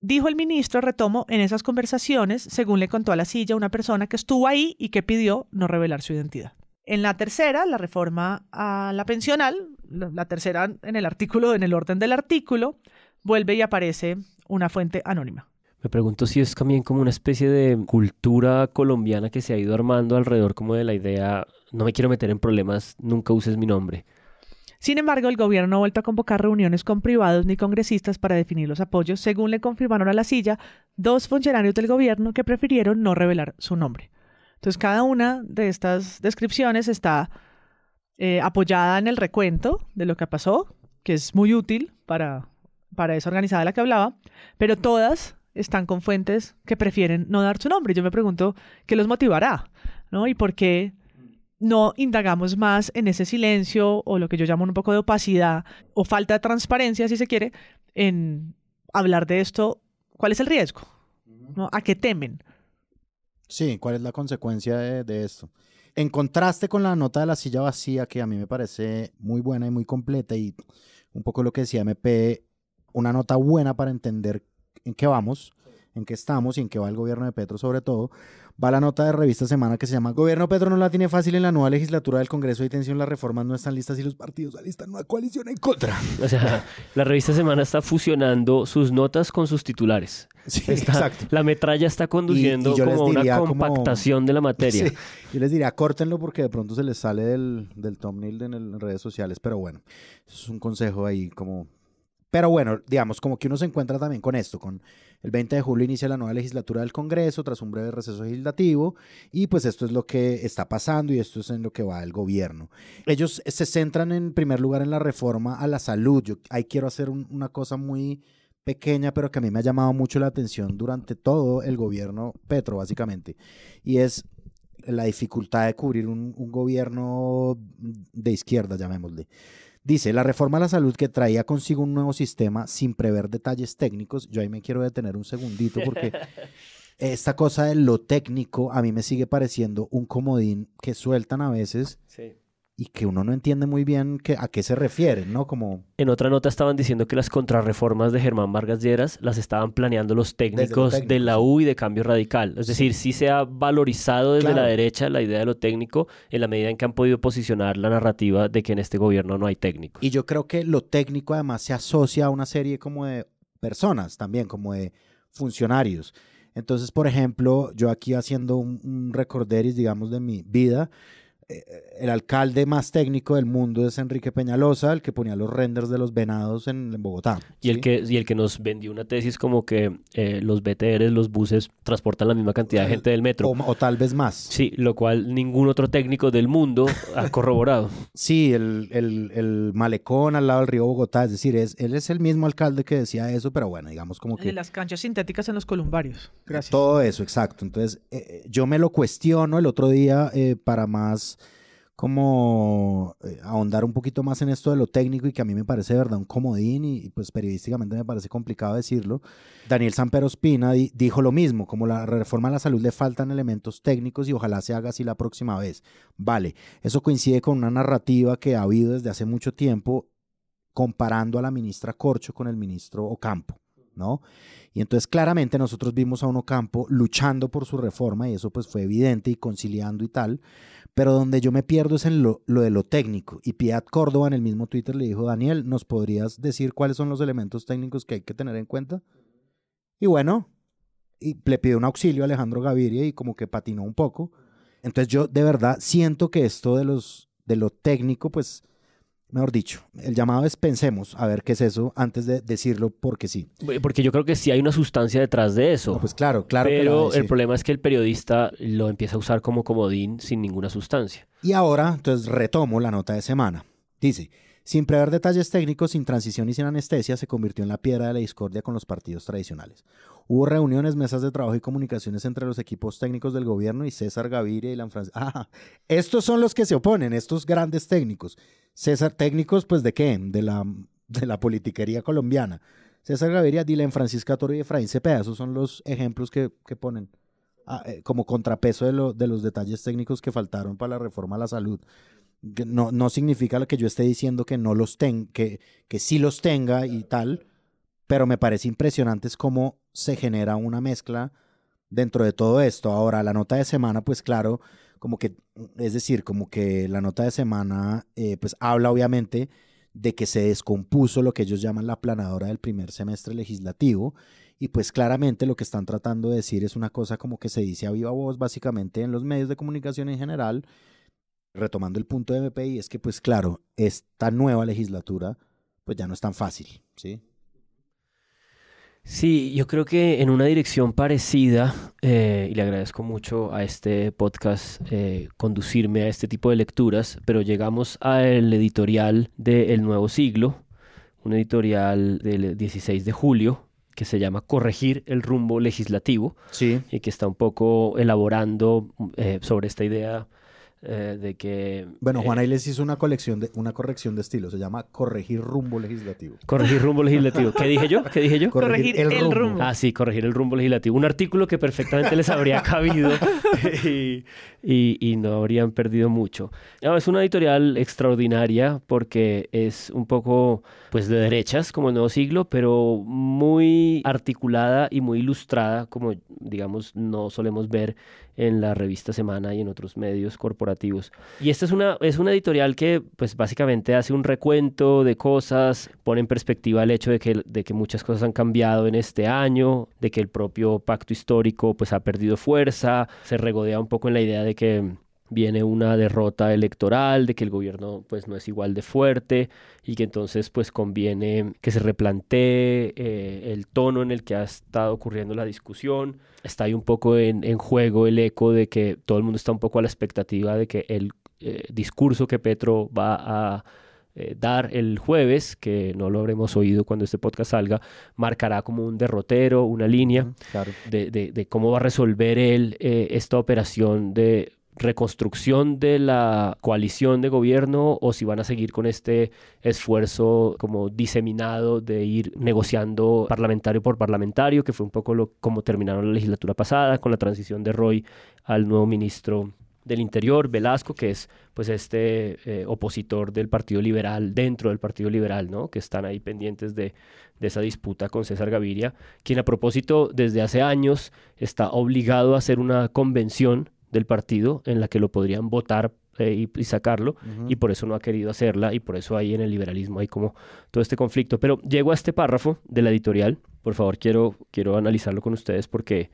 S3: dijo el ministro, retomo, en esas conversaciones, según le contó a la silla una persona que estuvo ahí y que pidió no revelar su identidad. En la tercera, la reforma a la pensional, la tercera en el artículo, en el orden del artículo, vuelve y aparece una fuente anónima.
S2: Me pregunto si es también como una especie de cultura colombiana que se ha ido armando alrededor como de la idea, no me quiero meter en problemas, nunca uses mi nombre.
S3: Sin embargo, el gobierno no ha vuelto a convocar reuniones con privados ni congresistas para definir los apoyos, según le confirmaron a la silla dos funcionarios del gobierno que prefirieron no revelar su nombre. Entonces, cada una de estas descripciones está eh, apoyada en el recuento de lo que pasó, que es muy útil para para esa organizada de la que hablaba, pero todas están con fuentes que prefieren no dar su nombre. Yo me pregunto qué los motivará, ¿no? Y por qué no indagamos más en ese silencio o lo que yo llamo un poco de opacidad o falta de transparencia, si se quiere, en hablar de esto. ¿Cuál es el riesgo? ¿No? ¿A qué temen?
S1: Sí, ¿cuál es la consecuencia de, de esto? En contraste con la nota de la silla vacía, que a mí me parece muy buena y muy completa, y un poco lo que decía MP, una nota buena para entender en qué vamos, en qué estamos y en qué va el gobierno de Petro sobre todo, va la nota de revista Semana que se llama Gobierno Petro no la tiene fácil en la nueva legislatura del Congreso de tensión, las reformas no están listas y los partidos alistan una coalición en contra.
S2: O sea, la revista Semana está fusionando sus notas con sus titulares.
S1: Sí,
S2: Está-
S1: exacto.
S2: La metralla está conduciendo
S1: Y- y yo
S2: como una
S1: como-
S2: compactación de la materia.
S1: Sí, yo les diría, córtenlo porque de pronto se les sale del, del thumbnail en, el- en redes sociales, pero bueno, es un consejo ahí como... Pero bueno, digamos, como que uno se encuentra también con esto, con el 20 de julio inicia la nueva legislatura del Congreso tras un breve receso legislativo y pues esto es lo que está pasando y esto es en lo que va el gobierno. Ellos se centran en primer lugar en la reforma a la salud. Yo ahí quiero hacer un- una cosa muy pequeña, pero que a mí me ha llamado mucho la atención durante todo el gobierno Petro, básicamente, y es la dificultad de cubrir un, un gobierno de izquierda, llamémosle. Dice, la reforma a la salud que traía consigo un nuevo sistema sin prever detalles técnicos, yo ahí me quiero detener un segundito porque esta cosa de lo técnico a mí me sigue pareciendo un comodín que sueltan a veces
S2: Sí.
S1: Y que uno no entiende muy bien que, a qué se refieren, ¿no? Como...
S2: En otra nota estaban diciendo que las contrarreformas de Germán Vargas Lleras las estaban planeando los técnicos, de
S1: técnico,
S2: la
S1: sí.
S2: U y de Cambio Radical. Es decir, sí se ha valorizado desde
S1: Claro.
S2: la derecha la idea de lo técnico en la medida en que han podido posicionar la narrativa de que en este gobierno no hay técnicos.
S1: Y yo creo que lo técnico además se asocia a una serie como de personas también, como de funcionarios. Entonces, por ejemplo, yo aquí haciendo un, un recorderis, digamos, de mi vida, el alcalde más técnico del mundo es Enrique Peñalosa, el que ponía los renders de los venados en, en Bogotá.
S2: Y el, que, y el que nos vendió una tesis como que eh, los BTRs, los buses, transportan la misma cantidad de gente del metro.
S1: O, o tal vez más.
S2: Sí, lo cual ningún otro técnico del mundo ha corroborado.
S1: Sí, el, el- el malecón al lado del río Bogotá, es decir, es, él es el mismo alcalde que decía eso, pero bueno, digamos como que...
S3: las canchas sintéticas en los columbarios. Gracias.
S1: Todo eso, exacto. Entonces, eh, eh, yo me lo cuestiono el otro día eh, para más como eh, ahondar un poquito más en esto de lo técnico y que a mí me parece verdad un comodín y, pues periodísticamente me parece complicado decirlo. Daniel Sampero Espina di- dijo lo mismo, como la reforma a la salud le faltan elementos técnicos y ojalá se haga así la próxima vez. Vale, eso coincide con una narrativa que ha habido desde hace mucho tiempo comparando a la ministra Corcho con el ministro Ocampo, ¿no? Y entonces claramente nosotros vimos a un Ocampo luchando por su reforma y eso pues fue evidente y conciliando y tal, pero donde yo me pierdo es en lo, de lo técnico. Y Piat Córdoba en el mismo Twitter le dijo, Daniel, ¿nos podrías decir cuáles son los elementos técnicos que hay que tener en cuenta? Y bueno, y le pidió un auxilio a Alejandro Gaviria y como que patinó un poco. Entonces yo de verdad siento que esto de, los, de lo técnico, pues, mejor dicho, el llamado es pensemos a ver qué es eso antes de decirlo porque sí.
S2: Porque yo creo que sí hay una sustancia detrás de eso.
S1: No, pues claro, claro.
S2: Pero el problema es que el periodista lo empieza a usar como comodín sin ninguna sustancia.
S1: Y ahora, entonces retomo la nota de semana. Dice, sin prever detalles técnicos, sin transición y sin anestesia, se convirtió en la piedra de la discordia con los partidos tradicionales. Hubo reuniones, mesas de trabajo y comunicaciones entre los equipos técnicos del gobierno y César Gaviria y la Fran- Ah, estos son los que se oponen, estos grandes técnicos. César, técnicos, pues de qué? De la, de la politiquería colombiana. César Gaviria, Dylan Francisca Toro y Efraín Cepeda, esos son los ejemplos que, que ponen ah, eh, como contrapeso de, lo- de los detalles técnicos que faltaron para la reforma a la salud. No, no significa lo que yo esté diciendo que no los ten, que, que sí los tenga y tal, pero me parece impresionante es cómo se genera una mezcla dentro de todo esto. Ahora, la nota de semana, pues claro, como que, es decir, como que la nota de semana, eh, pues habla obviamente de que se descompuso lo que ellos llaman la planadora del primer semestre legislativo. Y pues claramente lo que están tratando de decir es una cosa como que se dice a viva voz, básicamente en los medios de comunicación en general, retomando el punto de MPI, es que pues claro, esta nueva legislatura pues ya no es tan fácil, ¿sí?
S2: Sí, yo creo que en una dirección parecida, eh, y le agradezco mucho a este podcast eh, conducirme a este tipo de lecturas, pero llegamos al editorial de El Nuevo Siglo, un editorial del 16 de julio que se llama Corregir el rumbo legislativo
S1: Sí.
S2: y que está un poco elaborando eh, sobre esta idea eh, de que...
S1: Bueno,
S2: eh,
S1: Juan ahí les hizo una colección de una corrección de estilo, se llama corregir rumbo legislativo.
S2: Corregir rumbo legislativo. ¿Qué dije yo? ¿Qué dije yo?
S3: Corregir el rumbo.
S2: Ah, sí, corregir el rumbo legislativo. Un artículo que perfectamente les habría cabido y, y- y no habrían perdido mucho. No, es una editorial extraordinaria porque es un poco pues de derechas como el nuevo siglo, pero muy articulada y muy ilustrada como digamos no solemos ver en la revista Semana y en otros medios corporativos. Y esta es una, es una editorial que pues básicamente hace un recuento de cosas, pone en perspectiva el hecho de que, de que muchas cosas han cambiado en este año, de que el propio pacto histórico pues ha perdido fuerza, se regodea un poco en la idea de que viene una derrota electoral, de que el gobierno pues no es igual de fuerte y que entonces pues conviene que se replantee eh, el tono en el que ha estado ocurriendo la discusión. Está ahí un poco en, en juego el eco de que todo el mundo está un poco a la expectativa de que el eh, discurso que Petro va a eh, dar el jueves, que no lo habremos oído cuando este podcast salga, marcará como un derrotero, una línea
S1: Claro.
S2: de, de- de cómo va a resolver él eh, esta operación de reconstrucción de la coalición de gobierno o si van a seguir con este esfuerzo como diseminado de ir negociando parlamentario por parlamentario, que fue un poco lo, como terminaron la legislatura pasada con la transición de Roy al nuevo ministro del Interior, Velasco, que es pues este eh, opositor del Partido Liberal dentro del Partido Liberal, ¿no? Que están ahí pendientes de, de esa disputa con César Gaviria, quien a propósito desde hace años está obligado a hacer una convención del partido en la que lo podrían votar eh, y, y sacarlo y por eso no ha querido hacerla y por eso ahí en el liberalismo hay como todo este conflicto. Pero llego a este párrafo de la editorial, por favor quiero, quiero analizarlo con ustedes porque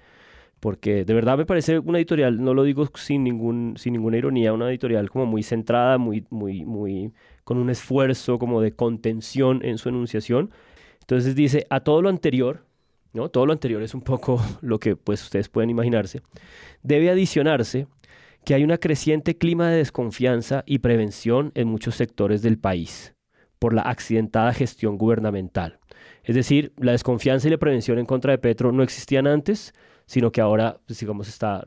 S2: porque de verdad me parece una editorial, no lo digo sin, ningún, sin ninguna ironía, una editorial como muy centrada, muy, muy, muy, con un esfuerzo como de contención en su enunciación. Entonces dice, a todo lo anterior, ¿no? Todo lo anterior es un poco lo que pues ustedes pueden imaginarse, debe adicionarse que hay una creciente clima de desconfianza y prevención en muchos sectores del país por la accidentada gestión gubernamental. Es decir, la desconfianza y la prevención en contra de Petro no existían antes, sino que ahora, pues, digamos, está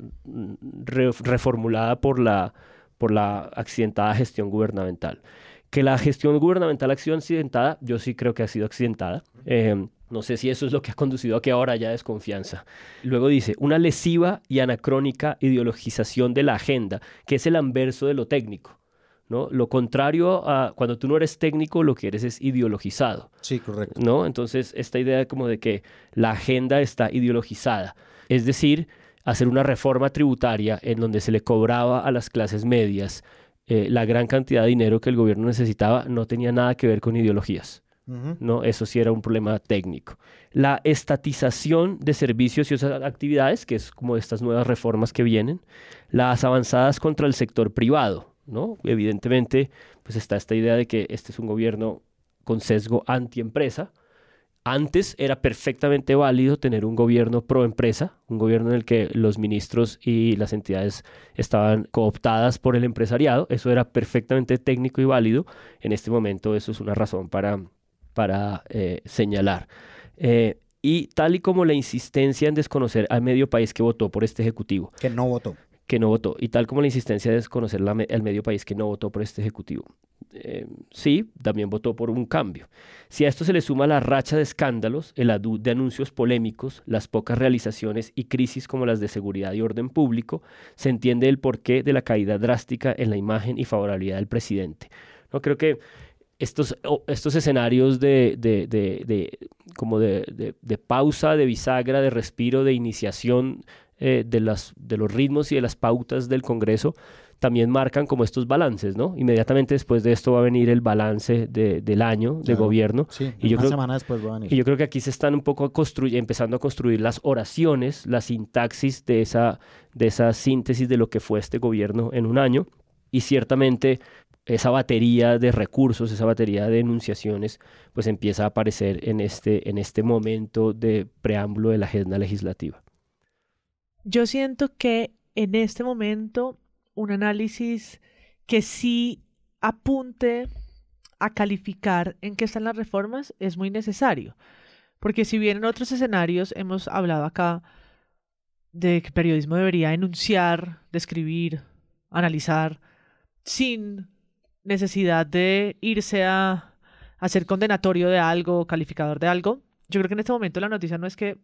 S2: re- reformulada por la, por la accidentada gestión gubernamental. Que la gestión gubernamental ha sido accidentada, yo sí creo que ha sido accidentada. Eh, no sé si eso es lo que ha conducido a que ahora haya desconfianza. Luego dice, una lesiva y anacrónica ideologización de la agenda, que es el anverso de lo técnico. ¿no? Lo contrario a cuando tú no eres técnico, lo que eres es ideologizado.
S1: Sí, correcto.
S2: ¿no? Entonces, esta idea como de que la agenda está ideologizada, es decir, hacer una reforma tributaria en donde se le cobraba a las clases medias eh, la gran cantidad de dinero que el gobierno necesitaba, no tenía nada que ver con ideologías. ¿No? Eso sí era un problema técnico. La estatización de servicios y otras actividades, que es como estas nuevas reformas que vienen. Las avanzadas contra el sector privado, ¿no? Evidentemente, pues está esta idea de que este es un gobierno con sesgo antiempresa. Antes era perfectamente válido tener un gobierno pro empresa, un gobierno en el que los ministros y las entidades estaban cooptadas por el empresariado. Eso era perfectamente técnico y válido. En este momento eso es una razón para, para eh, señalar. Eh, y tal y como la insistencia en desconocer al medio país que votó por este ejecutivo,
S1: Que no votó.
S2: que no votó, y tal como la insistencia de desconocer la al medio país que no votó por este ejecutivo. Eh, sí, también votó por un cambio. Si a esto se le suma la racha de escándalos, el adu de anuncios polémicos, las pocas realizaciones y crisis como las de seguridad y orden público, se entiende el porqué de la caída drástica en la imagen y favorabilidad del presidente. No creo que estos, estos escenarios de, de- de- de- como de, pausa, de bisagra, de respiro, de iniciación eh, de, las, de los ritmos y de las pautas del Congreso también marcan como estos balances, ¿no? Inmediatamente después de esto va a venir el balance de- del año de
S1: Claro.
S2: gobierno.
S1: Sí,
S2: y yo
S1: una
S2: creo,
S1: semana después va a venir.
S2: y yo creo que aquí se están un poco empezando a construir las oraciones, la sintaxis de esa, de esa síntesis de lo que fue este gobierno en un año. Y ciertamente esa batería de recursos, esa batería de enunciaciones, pues empieza a aparecer en este, en este momento de preámbulo de la agenda legislativa.
S3: Yo siento que en este momento un análisis que sí apunte a calificar en qué están las reformas es muy necesario. Porque si bien en otros escenarios hemos hablado acá de que el periodismo debería enunciar, describir, analizar, sin necesidad de irse a, ser condenatorio de algo, calificador de algo, yo creo que en este momento la noticia no es que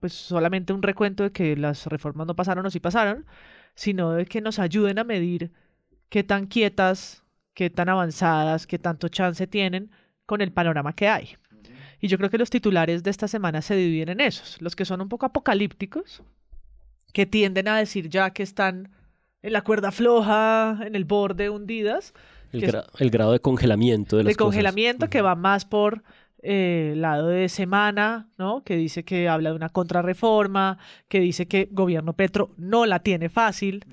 S3: pues solamente un recuento de que las reformas no pasaron o sí pasaron, sino de que nos ayuden a medir qué tan quietas, qué tan avanzadas, qué tanto chance tienen con el panorama que hay. Y yo creo que los titulares de esta semana se dividen en esos, los que son un poco apocalípticos, que tienden a decir ya que están en la cuerda floja, en el borde, hundidas.
S2: El, gra- grado de congelamiento de las
S3: de congelamiento que va más por eh, lado de semana, ¿no? Que dice que habla de una contrarreforma, que dice que gobierno Petro no la tiene fácil.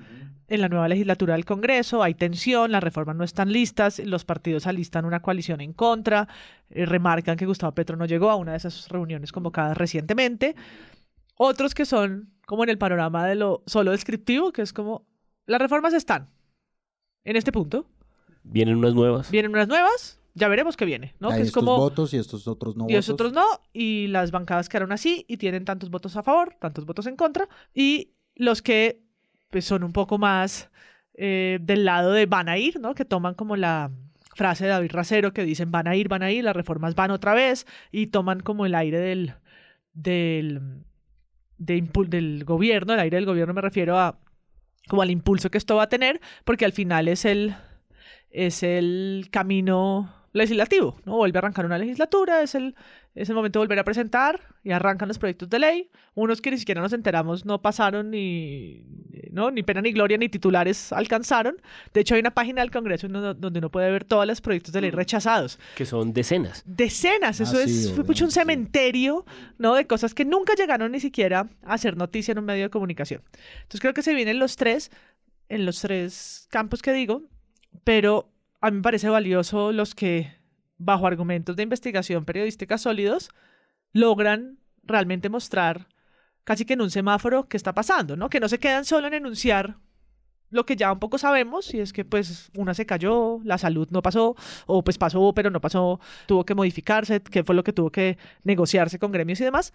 S3: En la nueva legislatura del Congreso hay tensión, las reformas no están listas, los partidos alistan una coalición en contra, eh, remarcan que Gustavo Petro no llegó a una de esas reuniones convocadas recientemente. Otros que son como en el panorama de lo solo descriptivo, que es como las reformas están en este punto,
S2: Vienen unas nuevas.
S3: vienen unas nuevas, ya veremos qué viene, ¿no?
S1: Hay
S3: que es
S1: estos
S3: como
S1: votos y estos otros no
S3: y
S1: votos.
S3: los otros no, y las bancadas quedaron así y tienen tantos votos a favor, tantos votos en contra, y los que pues, son un poco más eh, del lado de van a ir, ¿no? Que toman como la frase de David Racero que dicen van a ir, van a ir, las reformas van otra vez, y toman como el aire del, del, de del gobierno, el aire del gobierno me refiero a como al impulso que esto va a tener, porque al final es el, es el camino legislativo, ¿no? Vuelve a arrancar una legislatura, es el, es el momento de volver a presentar y arrancan los proyectos de ley. Unos que ni siquiera nos enteramos no pasaron ni, ¿no? ni pena ni gloria ni titulares alcanzaron. De hecho, hay una página del Congreso donde uno puede ver todos los proyectos de ley rechazados.
S2: Que son decenas.
S3: Decenas, eso
S1: Ah,
S3: es
S1: sí,
S3: fue mucho un cementerio, ¿no? De cosas que nunca llegaron ni siquiera a hacer noticia en un medio de comunicación. Entonces creo que se vienen los tres, en los tres campos que digo, pero a mí me parece valioso los que, bajo argumentos de investigación periodística sólidos, logran realmente mostrar casi que en un semáforo qué está pasando, ¿no? Que no se quedan solo en enunciar lo que ya un poco sabemos, y es que pues una se cayó, la salud no pasó, o pues pasó, pero no pasó, tuvo que modificarse, qué fue lo que tuvo que negociarse con gremios y demás,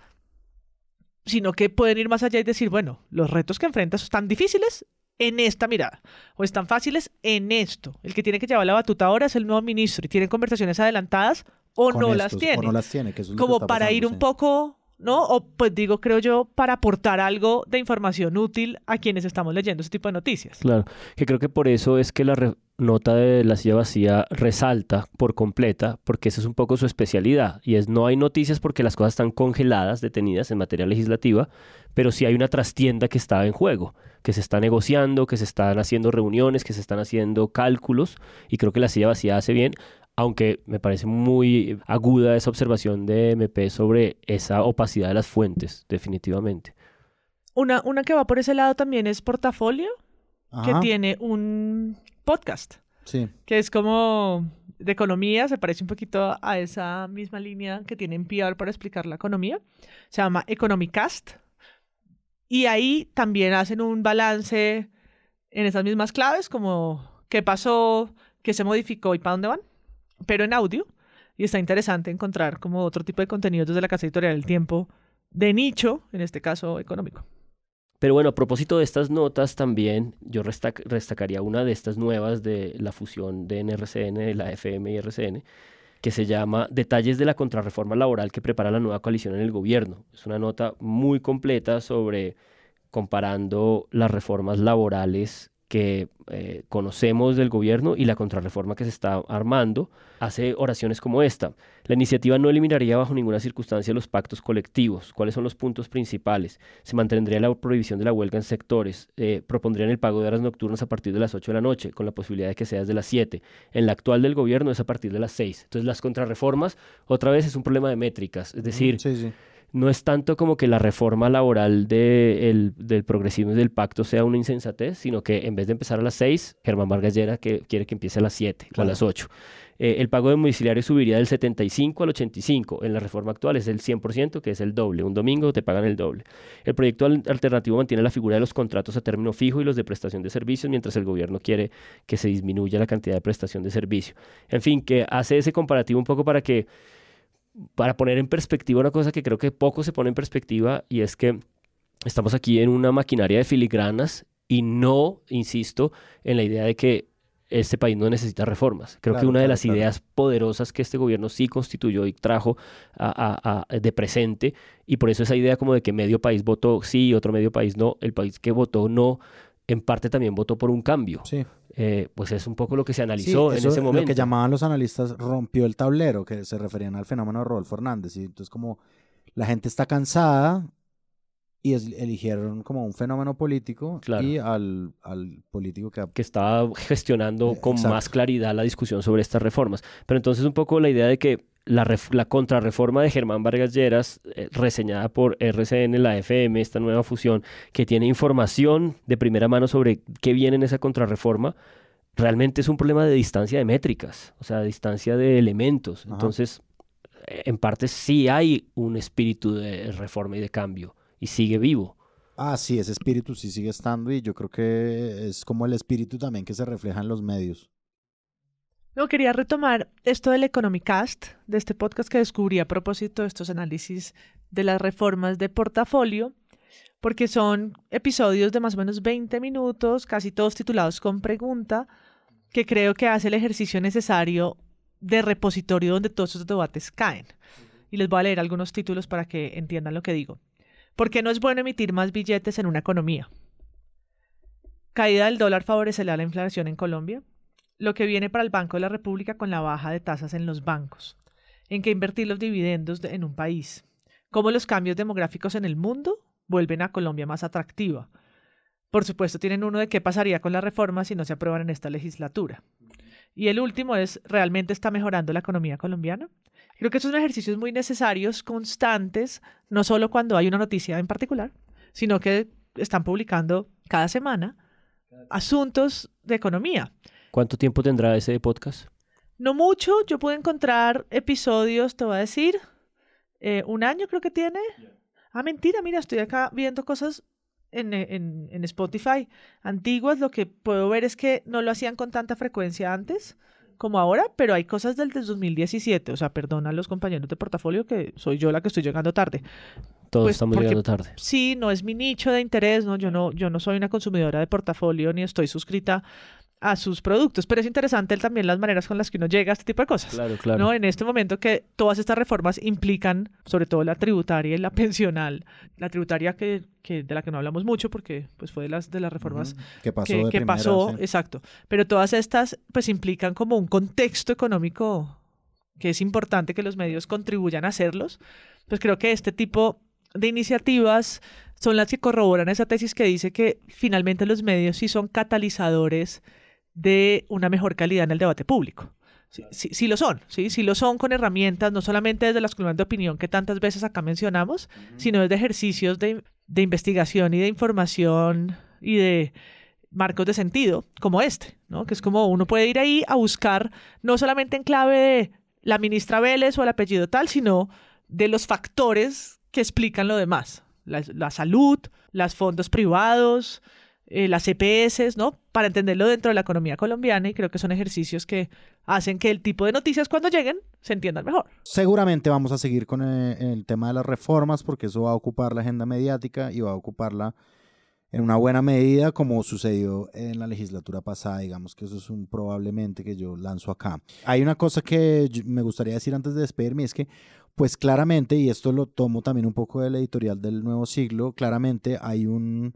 S3: sino que pueden ir más allá y decir, bueno, los retos que enfrentas están difíciles en esta mirada, o están fáciles en esto. El que tiene que llevar la batuta ahora es el nuevo ministro y tiene conversaciones adelantadas o no
S1: estos,
S3: las tiene
S1: O no las tiene, que eso es lo que
S3: como
S1: está
S3: para
S1: pasando,
S3: ir un
S1: sí.
S3: poco, ¿no? O pues digo, creo yo, para aportar algo de información útil a quienes estamos leyendo ese tipo de noticias.
S2: Claro, que creo que por eso es que la re- nota de la silla vacía resalta por completa, porque esa es un poco su especialidad, y es no hay noticias porque las cosas están congeladas, detenidas en materia legislativa, pero sí hay una trastienda que está en juego, que se está negociando, que se están haciendo reuniones, que se están haciendo cálculos, y creo que la silla vacía hace bien, aunque me parece muy aguda esa observación de MP sobre esa opacidad de las fuentes, definitivamente.
S3: Una, una que va por ese lado también es Portafolio, que tiene un podcast,
S1: Sí.
S3: que es como de economía, se parece un poquito a esa misma línea que tiene NPR para explicar la economía. Se llama Economicast. Y ahí también hacen un balance en esas mismas claves, como qué pasó, qué se modificó y para dónde van, pero en audio. Y está interesante encontrar como otro tipo de contenidos desde la Casa Editorial del Tiempo de nicho, en este caso económico.
S2: Pero bueno, a propósito de estas notas también, yo restac- destacaría una de estas nuevas de la fusión de NRCN, de la FM y RCN, que se llama Detalles de la contrarreforma laboral que prepara la nueva coalición en el gobierno. Es una nota muy completa sobre comparando las reformas laborales que eh, conocemos del gobierno y la contrarreforma que se está armando, hace oraciones como esta. La iniciativa no eliminaría bajo ninguna circunstancia los pactos colectivos. ¿Cuáles son los puntos principales? Se mantendría la prohibición de la huelga en sectores. eh, propondrían el pago de horas nocturnas a partir de las 8 de la noche, con la posibilidad de que sea desde las 7. En la actual del gobierno es a partir de las 6. Entonces, las contrarreformas, otra vez, es un problema de métricas. Es decir. No es tanto como que la reforma laboral de el- del progresismo y del pacto sea una insensatez, sino que en vez de empezar a las 6, Germán Vargas Lleras que quiere que empiece a las 7 o a las 8. Eh, el pago de domiciliario subiría del 75 al 85. En la reforma actual es el 100%, que es el doble. Un domingo te pagan el doble. El proyecto al- alternativo mantiene la figura de los contratos a término fijo y los de prestación de servicios, mientras el gobierno quiere que se disminuya la cantidad de prestación de servicio. En fin, que hace ese comparativo un poco para que para poner en perspectiva una cosa que creo que poco se pone en perspectiva y es que estamos aquí en una maquinaria de filigranas y no, insisto, en la idea de que este país no necesita reformas. Creo que
S1: Claro,
S2: una de las
S1: claro.
S2: ideas poderosas que este gobierno sí constituyó y trajo a- a- a- de presente, y por eso esa idea como de que medio país votó sí y otro medio país no, el país que votó no, en parte también votó por un cambio.
S1: Sí.
S2: Eh, pues es un poco lo que se
S1: Sí,
S2: analizó en ese momento.
S1: Lo que llamaban los analistas rompió el tablero, que se referían al fenómeno de Rodolfo Hernández. Y entonces como la gente está cansada y es- eligieron como un fenómeno político
S2: Claro.
S1: y al, al político que...
S2: que estaba gestionando con
S1: Eh, exacto.
S2: más claridad la discusión sobre estas reformas. Pero entonces un poco la idea de que la, ref- la contrarreforma de Germán Vargas Lleras, eh, reseñada por RCN, la FM, esta nueva fusión, que tiene información de primera mano sobre qué viene en esa contrarreforma, realmente es un problema de distancia de métricas, o sea, distancia de elementos.
S1: Ajá.
S2: Entonces, eh, en parte sí hay un espíritu de reforma y de cambio, y sigue vivo.
S1: Ah, sí, ese espíritu sí sigue estando y yo creo que es como el espíritu también que se refleja en los medios.
S3: No, quería retomar esto del Economicast, de este podcast que descubrí a propósito de estos análisis de las reformas de portafolio, porque son episodios de más o menos 20 minutos, casi todos titulados con pregunta, que creo que hace el ejercicio necesario de repositorio donde todos estos debates caen. Y les voy a leer algunos títulos para que entiendan lo que digo. ¿Por qué no es bueno emitir más billetes en una economía? Caída del dólar favorecerá la inflación en Colombia lo que viene para el Banco de la República con la baja de tasas en los bancos, en qué invertir los dividendos de- en un país, cómo los cambios demográficos en el mundo vuelven a Colombia más atractiva. Por supuesto, tienen uno de qué pasaría con las reformas si no se aprueban en esta legislatura. Y el último es, ¿realmente está mejorando la economía colombiana? Creo que son ejercicios muy necesarios, constantes, no solo cuando hay una noticia en particular, sino que están publicando cada semana asuntos de economía.
S2: ¿Cuánto tiempo tendrá ese podcast?
S3: No mucho, yo pude encontrar episodios, te voy a decir, eh, un año creo que tiene. Ah, mentira, mira, estoy acá viendo cosas en, en, en Spotify antiguas. Lo que puedo ver es que no lo hacían con tanta frecuencia antes como ahora, pero hay cosas del, del 2017. O sea, perdona a los compañeros de portafolio que soy yo la que estoy llegando tarde.
S2: Todos
S3: Pues,
S2: estamos llegando tarde.
S3: Sí, no es mi nicho de interés, ¿no? Yo no, yo no soy una consumidora de portafolio ni estoy suscrita a sus productos, pero es interesante también las maneras con las que uno llega a este tipo de cosas.
S2: Claro, claro.
S3: ¿no? En este momento que todas estas reformas implican, sobre todo la tributaria y la pensional, la tributaria que, que de la que no hablamos mucho porque pues fue de las de las reformas
S1: Ujú, que pasó
S3: que, que
S1: primera,
S3: pasó,
S1: sí.
S3: exacto. Pero todas estas pues implican como un contexto económico que es importante que los medios contribuyan a hacerlos. Pues creo que este tipo de iniciativas son las que corroboran esa tesis que dice que finalmente los medios sí son catalizadores de una mejor calidad en el debate público. Sí, sí, sí lo son, ¿sí? sí lo son con herramientas, no solamente desde las columnas de opinión que tantas veces acá mencionamos, sino desde ejercicios de, de investigación y de información y de marcos de sentido como este, ¿no? Que es como uno puede ir ahí a buscar no solamente en clave de la ministra Vélez o el apellido tal, sino de los factores que explican lo demás. La, la salud, los fondos privados, eh, las EPS, ¿no? Para entenderlo dentro de la economía colombiana y creo que son ejercicios que hacen que el tipo de noticias cuando lleguen se entiendan mejor.
S1: Seguramente vamos a seguir con eh, el, tema de las reformas porque eso va a ocupar la agenda mediática y va a ocuparla en una buena medida como sucedió en la legislatura pasada, digamos que eso es un probablemente que yo lanzo acá. Hay una cosa que me gustaría decir antes de despedirme, es que pues claramente, y esto lo tomo también un poco del editorial del nuevo siglo, claramente hay un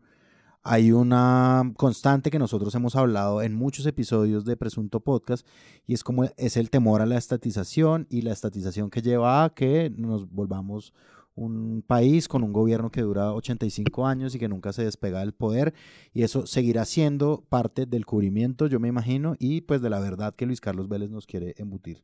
S1: hay una constante que nosotros hemos hablado en muchos episodios de Presunto Podcast y es como es el temor a la estatización y la estatización que lleva a que nos volvamos un país con un gobierno que dura 85 años y que nunca se despega del poder y eso seguirá siendo parte del cubrimiento, yo me imagino, y pues de la verdad que Luis Carlos Vélez nos quiere embutir.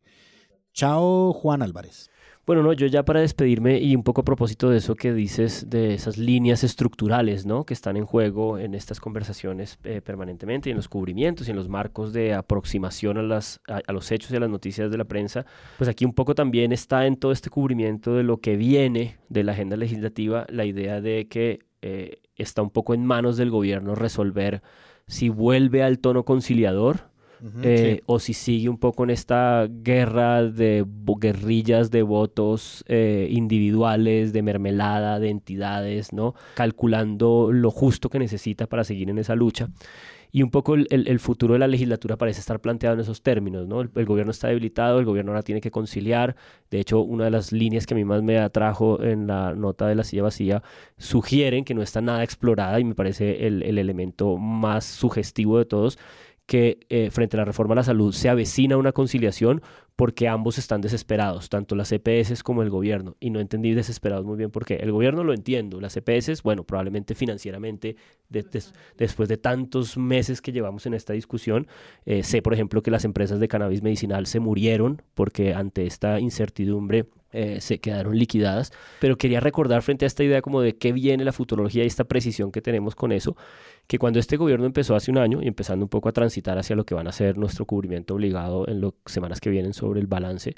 S1: Chao, Juan Álvarez.
S2: Bueno, no, yo ya para despedirme y un poco a propósito de eso que dices, de esas líneas estructurales, ¿no? Que están en juego en estas conversaciones eh, permanentemente y en los cubrimientos y en los marcos de aproximación a, las, a, los hechos y a las noticias de la prensa, pues aquí un poco también está en todo este cubrimiento de lo que viene de la agenda legislativa la idea de que eh, está un poco en manos del gobierno resolver si vuelve al tono conciliador eh, o si sigue un poco en esta guerra de guerrillas de votos eh, individuales, de mermelada, de entidades, ¿no? Calculando lo justo que necesita para seguir en esa lucha. Y un poco el, futuro de la legislatura parece estar planteado en esos términos, ¿no? El, gobierno está debilitado, el gobierno ahora tiene que conciliar. De hecho, una de las líneas que a mí más me atrajo en la nota de la silla vacía sugieren que no está nada explorada y me parece el, el elemento más sugestivo de todos, que eh, frente a la reforma a la salud se avecina una conciliación porque ambos están desesperados, tanto las EPS como el gobierno. Y no entendí desesperados muy bien por qué. El gobierno lo entiendo, las EPS, bueno, probablemente financieramente, después de tantos meses que llevamos en esta discusión, eh, sé, por ejemplo, que las empresas de cannabis medicinal se murieron porque ante esta incertidumbre eh, se quedaron liquidadas, pero quería recordar frente a esta idea como de qué viene la futurología y esta precisión que tenemos con eso, que cuando este gobierno empezó hace un año y empezando un poco a transitar hacia lo que van a ser nuestro cubrimiento obligado en las semanas que vienen sobre el balance,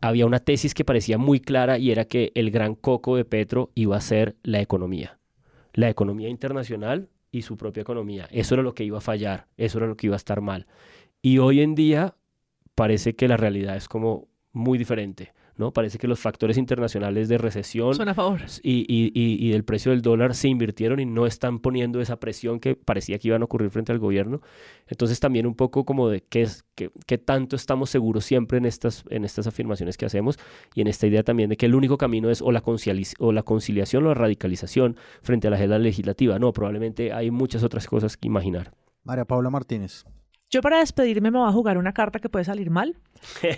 S2: había una tesis que parecía muy clara y era que el gran coco de Petro iba a ser la economía, la economía internacional y su propia economía. Eso era lo que iba a fallar, eso era lo que iba a estar mal. Y hoy en día parece que la realidad es como muy diferente. ¿No? Parece que los factores internacionales de recesión
S3: Son a favor.
S2: Y, y, y, del precio del dólar se invirtieron y no están poniendo esa presión que parecía que iban a ocurrir frente al gobierno. Entonces también un poco como de qué, es, qué, qué tanto estamos seguros siempre en estas, en estas afirmaciones que hacemos y en esta idea también de que el único camino es o la, o la conciliación o la radicalización frente a la agenda legislativa. No, probablemente hay muchas otras cosas que imaginar.
S1: María Paula Martínez.
S3: Yo para despedirme me voy a jugar una carta que puede salir mal.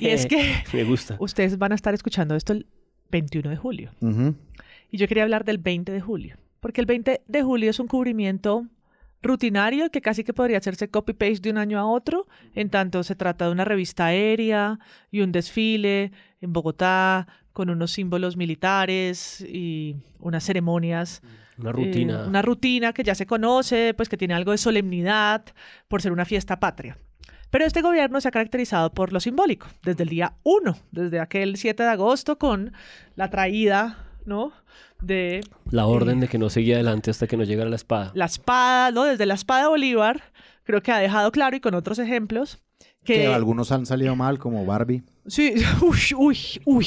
S3: y es que
S2: me gusta.
S3: ustedes van a estar escuchando esto el 21 de julio. Y yo quería hablar del 20 de julio. Porque el 20 de julio es un cubrimiento rutinario que casi que podría hacerse copy-paste de un año a otro, en tanto se trata de una revista aérea y un desfile en Bogotá con unos símbolos militares y unas ceremonias
S2: una rutina.
S3: Eh, una rutina que ya se conoce, pues que tiene algo de solemnidad por ser una fiesta patria. Pero este gobierno se ha caracterizado por lo simbólico, desde el día 1, desde aquel 7 de agosto con la traída, ¿no? De...
S2: La orden de que no seguía adelante hasta que no llegara la espada.
S3: La espada, ¿no? Desde la espada de Bolívar, creo que ha dejado claro y con otros ejemplos que...
S1: que algunos han salido mal, como Barbie.
S3: Sí, uy, uy, uy.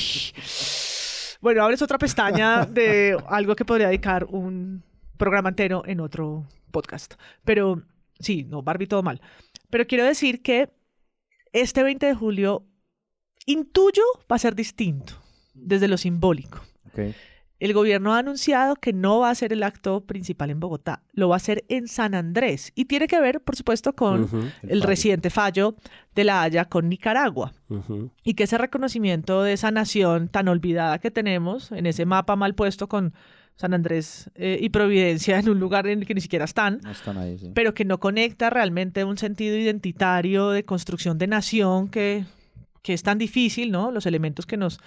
S3: Bueno, abres otra pestaña de algo que podría dedicar un programa entero en otro podcast. Pero sí, no, Barbie todo mal. Pero quiero decir que este 20 de julio intuyo va a ser distinto desde lo simbólico. Okay. El gobierno ha anunciado que no va a ser el acto principal en Bogotá, lo va a hacer en San Andrés. Y tiene que ver, por supuesto, con el, reciente fallo de la Haya con Nicaragua. Y que ese reconocimiento de esa nación tan olvidada que tenemos, en ese mapa mal puesto con San Andrés eh, y Providencia en un lugar en el que ni siquiera están, pero que no conecta realmente un sentido identitario de construcción de nación que, que es tan difícil, ¿no? Los elementos que nos,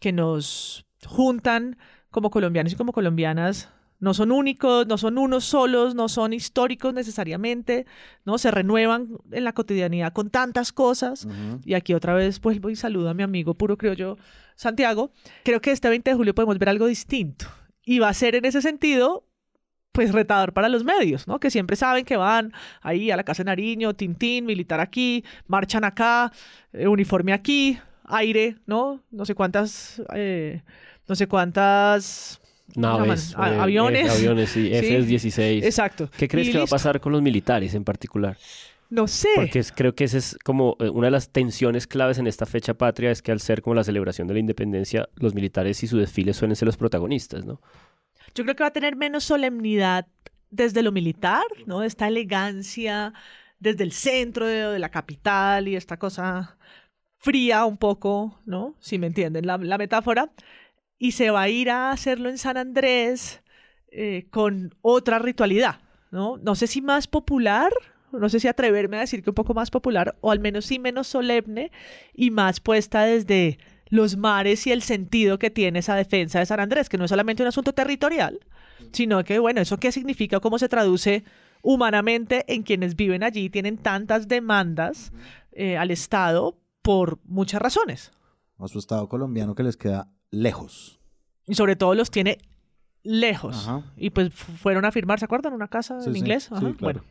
S3: que nos juntan como colombianos y como colombianas no son únicos, no son unos solos, no son históricos necesariamente, ¿no? Se renuevan en la cotidianidad con tantas cosas. Y aquí otra vez vuelvo y saludo a mi amigo puro criollo Santiago. Creo que este 20 de julio podemos ver algo distinto. Y va a ser en ese sentido, pues retador para los medios, ¿no? Que siempre saben que van ahí a la Casa de Nariño, Tintín, militar aquí, marchan acá, eh, uniforme aquí, aire, ¿no? No sé cuántas... Eh, no sé cuántas
S2: naves,
S3: eh, aviones.
S2: aviones, sí, F-16.
S3: Exacto.
S2: ¿Qué crees que va a pasar con los militares en particular?
S3: No sé.
S2: Porque creo que esa es como eh, una de las tensiones claves en esta fecha patria, es que al ser como la celebración de la independencia, los militares y su desfile suelen ser los protagonistas, ¿no?
S3: Yo creo que va a tener menos solemnidad desde lo militar, ¿no? Esta elegancia desde el centro de, la capital y esta cosa fría un poco, ¿no? Si me entienden la, la metáfora y se va a ir a hacerlo en San Andrés eh, con otra ritualidad, ¿no? No sé si más popular, no sé si atreverme a decir que un poco más popular, o al menos sí menos solemne y más puesta desde los mares y el sentido que tiene esa defensa de San Andrés, que no es solamente un asunto territorial, sino que, bueno, eso qué significa, cómo se traduce humanamente en quienes viven allí tienen tantas demandas eh, al Estado por muchas razones.
S1: A su Estado colombiano que les queda lejos.
S3: Y sobre todo los tiene lejos. Y pues fueron a firmar, ¿se acuerdan? Una casa en inglés. Bueno.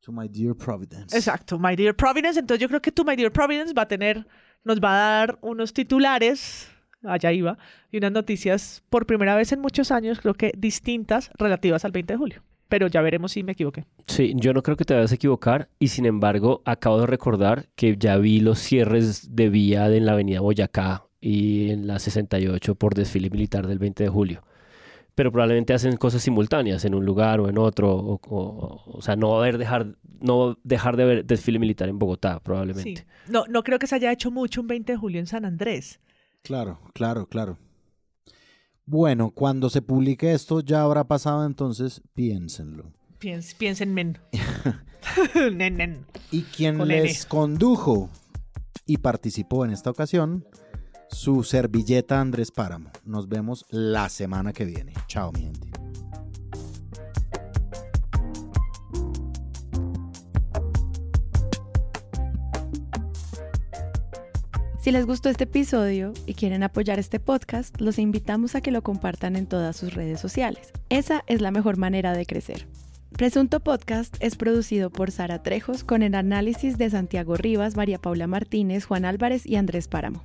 S1: To my dear Providence.
S3: Exacto, my dear Providence. Entonces yo creo que tu my dear Providence va a tener, nos va a dar unos titulares, allá iba, y unas noticias por primera vez en muchos años, creo que distintas relativas al 20 de julio. Pero ya veremos si me equivoqué.
S2: Sí, yo no creo que te vayas a equivocar y sin embargo acabo de recordar que ya vi los cierres de vía en la avenida Boyacá y en la 68 por desfile militar del 20 de julio pero probablemente hacen cosas simultáneas en un lugar o en otro, o, sea, no haber dejar, no dejar de ver desfile militar en Bogotá, probablemente.
S3: No, no creo que se haya hecho mucho un 20 de julio en San Andrés.
S1: Claro, claro, claro. Bueno, cuando se publique esto ya habrá pasado, entonces piénsenlo.
S3: Piens, piensen men.
S1: Y quien les condujo y participó en esta ocasión su servilleta Andrés Páramo. Nos vemos la semana que viene. Chao, mi gente.
S12: Si les gustó este episodio y quieren apoyar este podcast, los invitamos a que lo compartan en todas sus redes sociales. Esa es la mejor manera de crecer. Presunto Podcast es producido por Sara Trejos con el análisis de Santiago Rivas, María Paula Martínez, Juan Álvarez y Andrés Páramo.